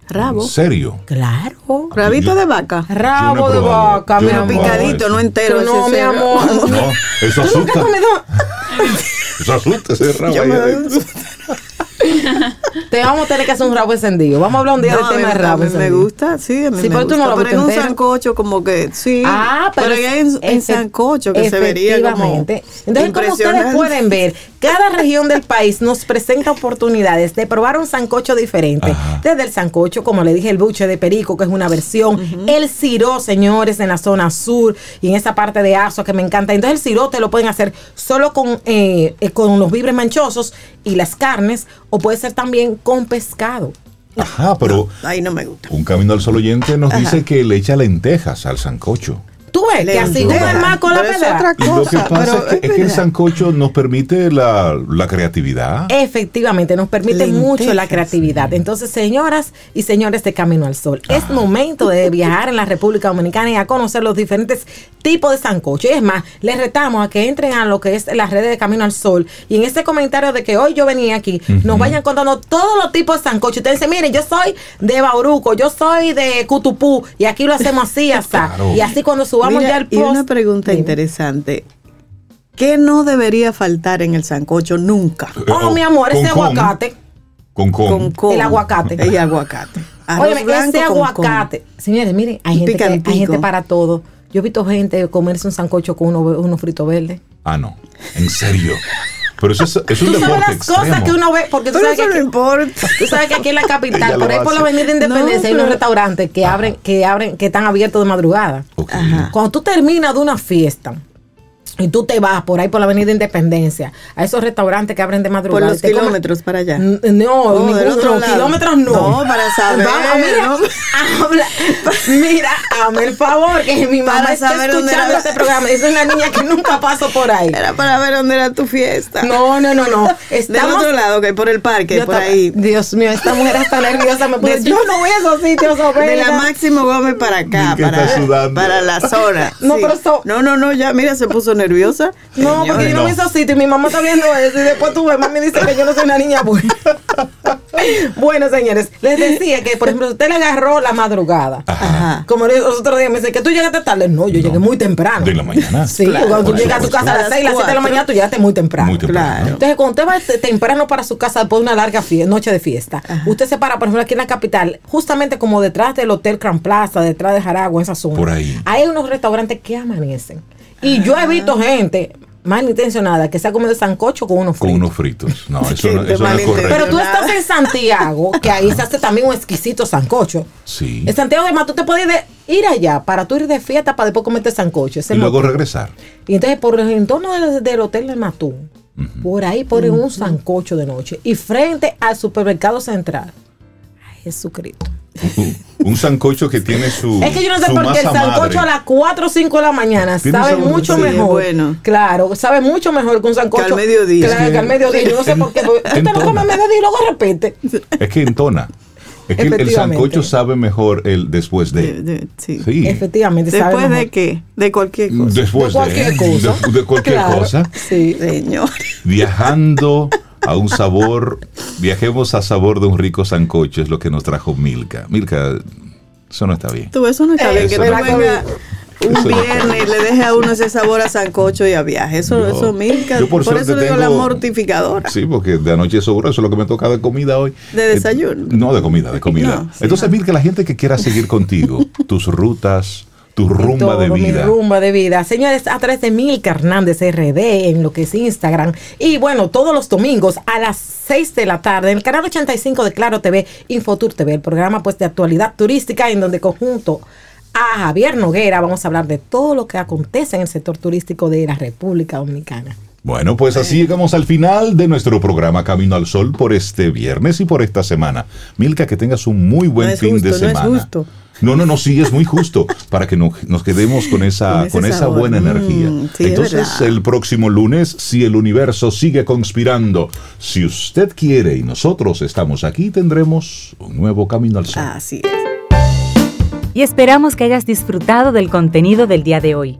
[SPEAKER 3] Rabo.
[SPEAKER 2] ¿En serio?
[SPEAKER 8] Claro.
[SPEAKER 3] Rabito de vaca.
[SPEAKER 8] Rabo
[SPEAKER 2] no
[SPEAKER 8] de vaca,
[SPEAKER 2] probado
[SPEAKER 3] Picadito,
[SPEAKER 2] eso.
[SPEAKER 3] no entero.
[SPEAKER 8] No, mi amor.
[SPEAKER 2] No, eso
[SPEAKER 8] ¿Tú nunca
[SPEAKER 2] asusta.
[SPEAKER 8] has comido?
[SPEAKER 2] Eso asusta ese rabo
[SPEAKER 3] Yo
[SPEAKER 2] ahí
[SPEAKER 3] me
[SPEAKER 8] Te vamos a tener que hacer un rabo encendido. Vamos a hablar un día
[SPEAKER 3] No,
[SPEAKER 8] del tema de rabo
[SPEAKER 3] me gusta, sí, a mí
[SPEAKER 8] Sí,
[SPEAKER 3] me
[SPEAKER 8] pero tú
[SPEAKER 3] gusta.
[SPEAKER 8] no lo
[SPEAKER 3] pero en un sancocho como que sí.
[SPEAKER 8] Ah, pero,
[SPEAKER 3] pero ya en, en sancocho que se vería como
[SPEAKER 8] efectivamente. Entonces, como ustedes pueden ver, cada región del país nos presenta oportunidades de probar un sancocho diferente.
[SPEAKER 2] Ajá.
[SPEAKER 8] Desde el sancocho, como le dije, el buche de perico, que es una versión. El ciró, señores, en la zona sur y en esa parte de Aso que me encanta. Entonces, el ciró te lo pueden hacer solo con, eh, eh, con los vibres manchosos y las carnes, o puede ser también con pescado.
[SPEAKER 2] Ajá, pero
[SPEAKER 3] Ahí no me gusta.
[SPEAKER 2] un camino al sol oyente nos dice que le echa lentejas al sancocho.
[SPEAKER 8] Tú ves que así el mar con la pedra.
[SPEAKER 2] lo que
[SPEAKER 3] cosa,
[SPEAKER 2] pasa
[SPEAKER 3] pero
[SPEAKER 2] es que, es que el sancocho nos permite la, la creatividad.
[SPEAKER 8] Efectivamente, nos permite
[SPEAKER 3] Lentejas.
[SPEAKER 8] mucho la creatividad. Entonces, señoras y señores de Camino al Sol, es momento de viajar en la República Dominicana y a conocer los diferentes tipos de sancocho. Y es más, les retamos a que entren a lo que es las redes de Camino al Sol y en este comentario de que hoy yo venía aquí, nos vayan contando todos los tipos de sancocho. Ustedes dicen, miren, yo soy de Bauruco, yo soy de Cutupú y aquí lo hacemos así, hasta.
[SPEAKER 2] Claro.
[SPEAKER 8] Y así cuando subamos
[SPEAKER 3] Mira,
[SPEAKER 8] ya el
[SPEAKER 3] y una
[SPEAKER 8] post.
[SPEAKER 3] pregunta
[SPEAKER 8] Dime.
[SPEAKER 3] interesante. ¿Qué no debería faltar en el sancocho nunca?
[SPEAKER 2] Eh,
[SPEAKER 8] Oh, mi amor, ese
[SPEAKER 2] con
[SPEAKER 8] aguacate.
[SPEAKER 2] Con con.
[SPEAKER 3] Con con.
[SPEAKER 8] El aguacate.
[SPEAKER 3] El aguacate.
[SPEAKER 8] Oye, ese aguacate. Señores, miren, hay gente, que- hay gente para todo. Yo he visto gente comerse un sancocho con uno, uno frito verde.
[SPEAKER 2] Ah, no. En serio. Pero eso es, es un
[SPEAKER 8] Tú sabes las cosas que uno ve, porque tú
[SPEAKER 3] Pero
[SPEAKER 8] sabes, que aquí,
[SPEAKER 3] importa.
[SPEAKER 8] tú sabes que aquí en la capital, por ahí por la avenida Independencia,
[SPEAKER 3] No,
[SPEAKER 8] hay unos restaurantes que abren, que abren, que están abiertos de madrugada.
[SPEAKER 2] Ok.
[SPEAKER 3] Ajá.
[SPEAKER 8] Cuando tú terminas de una fiesta y tú te vas por ahí por la avenida Independencia, a esos restaurantes que abren de
[SPEAKER 3] Por
[SPEAKER 8] madrugada.
[SPEAKER 3] los
[SPEAKER 8] te comen-
[SPEAKER 3] kilómetros para allá.
[SPEAKER 8] N- No,
[SPEAKER 3] Oh, del otro
[SPEAKER 8] los
[SPEAKER 3] lado.
[SPEAKER 8] kilómetros no.
[SPEAKER 3] No, para saber,
[SPEAKER 8] Vamos, mira,
[SPEAKER 3] ¿no?
[SPEAKER 8] habla- mira, hazme el favor, que mi mamá
[SPEAKER 3] Para
[SPEAKER 8] está
[SPEAKER 3] saber dónde
[SPEAKER 8] escuchando
[SPEAKER 3] era-
[SPEAKER 8] este programa. Es una niña que nunca paso por ahí.
[SPEAKER 3] Era para ver dónde era tu fiesta.
[SPEAKER 8] No, no, no, no.
[SPEAKER 3] Del
[SPEAKER 8] Estamos.
[SPEAKER 3] otro lado, que por el parque,
[SPEAKER 8] Yo
[SPEAKER 3] por
[SPEAKER 8] estaba-
[SPEAKER 3] ahí.
[SPEAKER 8] Dios mío, esta mujer está nerviosa. Me puede
[SPEAKER 3] De-
[SPEAKER 8] yo no voy a esos sitios,
[SPEAKER 3] De la. Máximo Gómez para acá, para,
[SPEAKER 2] está sudando.
[SPEAKER 3] para la zona.
[SPEAKER 8] No, pero eso-
[SPEAKER 3] no, no, no, ya, mira, se puso nerviosa.
[SPEAKER 8] No, porque yo no
[SPEAKER 2] No.
[SPEAKER 8] voy a esos sitios y mi mamá está viendo eso y después tu mamá me dice que yo no soy una niña buena. bueno, señores, les decía que, por ejemplo, usted le agarró la madrugada.
[SPEAKER 3] Ajá.
[SPEAKER 8] Como los otros días me dice que tú llegaste tarde. No, yo llegué muy temprano.
[SPEAKER 2] De la mañana.
[SPEAKER 8] Sí,
[SPEAKER 3] Claro,
[SPEAKER 8] cuando tú llegas a tu casa a las 6, las 7 de la mañana, tú llegaste muy temprano.
[SPEAKER 2] Muy temprano.
[SPEAKER 3] Claro.
[SPEAKER 8] Entonces, cuando usted va te- temprano para su casa después de una larga noche de fiesta, usted se para, por ejemplo, aquí en la capital, justamente como detrás del Hotel Crown Plaza, detrás de Jaragua, esa zona.
[SPEAKER 2] Por ahí.
[SPEAKER 8] Hay unos restaurantes que amanecen. Y yo he visto gente malintencionada que se ha comido sancocho con unos
[SPEAKER 2] Con
[SPEAKER 8] fritos.
[SPEAKER 2] unos fritos. No, eso, no,
[SPEAKER 3] Gente
[SPEAKER 2] eso no es correcto.
[SPEAKER 8] Pero tú estás en Santiago, que ahí se hace también un exquisito sancocho.
[SPEAKER 2] Sí.
[SPEAKER 8] En Santiago, además, tú te puedes ir, de- allá para tú ir de fiesta para después comerte sancocho. Ese
[SPEAKER 2] Y luego
[SPEAKER 8] motivo.
[SPEAKER 2] regresar.
[SPEAKER 8] Y entonces, por el entorno del, del Hotel del Matún, por ahí ponen un sancocho de noche. Y frente al supermercado central. Ay, Jesucristo.
[SPEAKER 2] Un, un sancocho que tiene su.
[SPEAKER 8] Es que yo no sé por qué el sancocho
[SPEAKER 2] madre.
[SPEAKER 8] a las 4 o 5 de la mañana sabe mucho
[SPEAKER 3] sí,
[SPEAKER 8] mejor.
[SPEAKER 3] bueno.
[SPEAKER 8] Claro, sabe mucho mejor que un sancocho.
[SPEAKER 3] Que al mediodía.
[SPEAKER 8] Claro,
[SPEAKER 2] que-
[SPEAKER 8] que al mediodía. Yo no sé por qué. porque Usted no come mediodía y luego repite.
[SPEAKER 2] Es que entona. Es que el- sancocho sabe mejor el después
[SPEAKER 3] De-
[SPEAKER 2] de.
[SPEAKER 3] de- sí.
[SPEAKER 2] Sí.
[SPEAKER 8] Efectivamente,
[SPEAKER 3] ¿Después de qué? De cualquier cosa.
[SPEAKER 2] Después
[SPEAKER 8] de cualquier
[SPEAKER 2] de,
[SPEAKER 8] cosa.
[SPEAKER 2] de- de cualquier
[SPEAKER 8] Claro,
[SPEAKER 2] cosa.
[SPEAKER 8] Sí.
[SPEAKER 3] Señor.
[SPEAKER 2] Viajando a un sabor. Viajemos a sabor de un rico sancocho, es lo que nos trajo Milka. Milka, eso no está bien.
[SPEAKER 3] Tú, eso no está
[SPEAKER 8] Eh,
[SPEAKER 3] bien. Que
[SPEAKER 8] no.
[SPEAKER 3] vengas un
[SPEAKER 2] Eso no.
[SPEAKER 3] viernes y le dejes a uno ese sabor a sancocho y a viaje. Eso, eso, Milka.
[SPEAKER 2] yo por
[SPEAKER 3] eso digo la mortificadora.
[SPEAKER 2] Sí, porque de anoche sobró, eso es lo que me toca de comida hoy.
[SPEAKER 3] ¿De desayuno?
[SPEAKER 2] Eh, no, de comida, de comida.
[SPEAKER 3] No, sí.
[SPEAKER 2] Entonces, Milka, la gente que quiera seguir contigo, tus rutas, tu rumba
[SPEAKER 8] Todo,
[SPEAKER 2] de
[SPEAKER 8] Mi
[SPEAKER 2] vida.
[SPEAKER 8] rumba de vida. Señores, a través de Milka Hernández RD en lo que es Instagram. Y bueno, todos los domingos a las 6 de la tarde en el canal 85 de Claro TV, Infotur TV, el programa pues de actualidad turística en donde conjunto a Javier Noguera vamos a hablar de todo lo que acontece en el sector turístico de la República Dominicana.
[SPEAKER 2] Bueno, pues así llegamos al final de nuestro programa Camino al Sol por este viernes y por esta semana. Milka, que tengas un muy buen fin de semana. No, es justo. no, no, no, sí, es muy justo para que nos quedemos con esa, con, esa buena energía. Mm, Entonces, el próximo lunes, si el universo sigue conspirando, si usted quiere y nosotros estamos aquí, tendremos un nuevo Camino al Sol.
[SPEAKER 3] Así es.
[SPEAKER 1] Y esperamos que hayas disfrutado del contenido del día de hoy.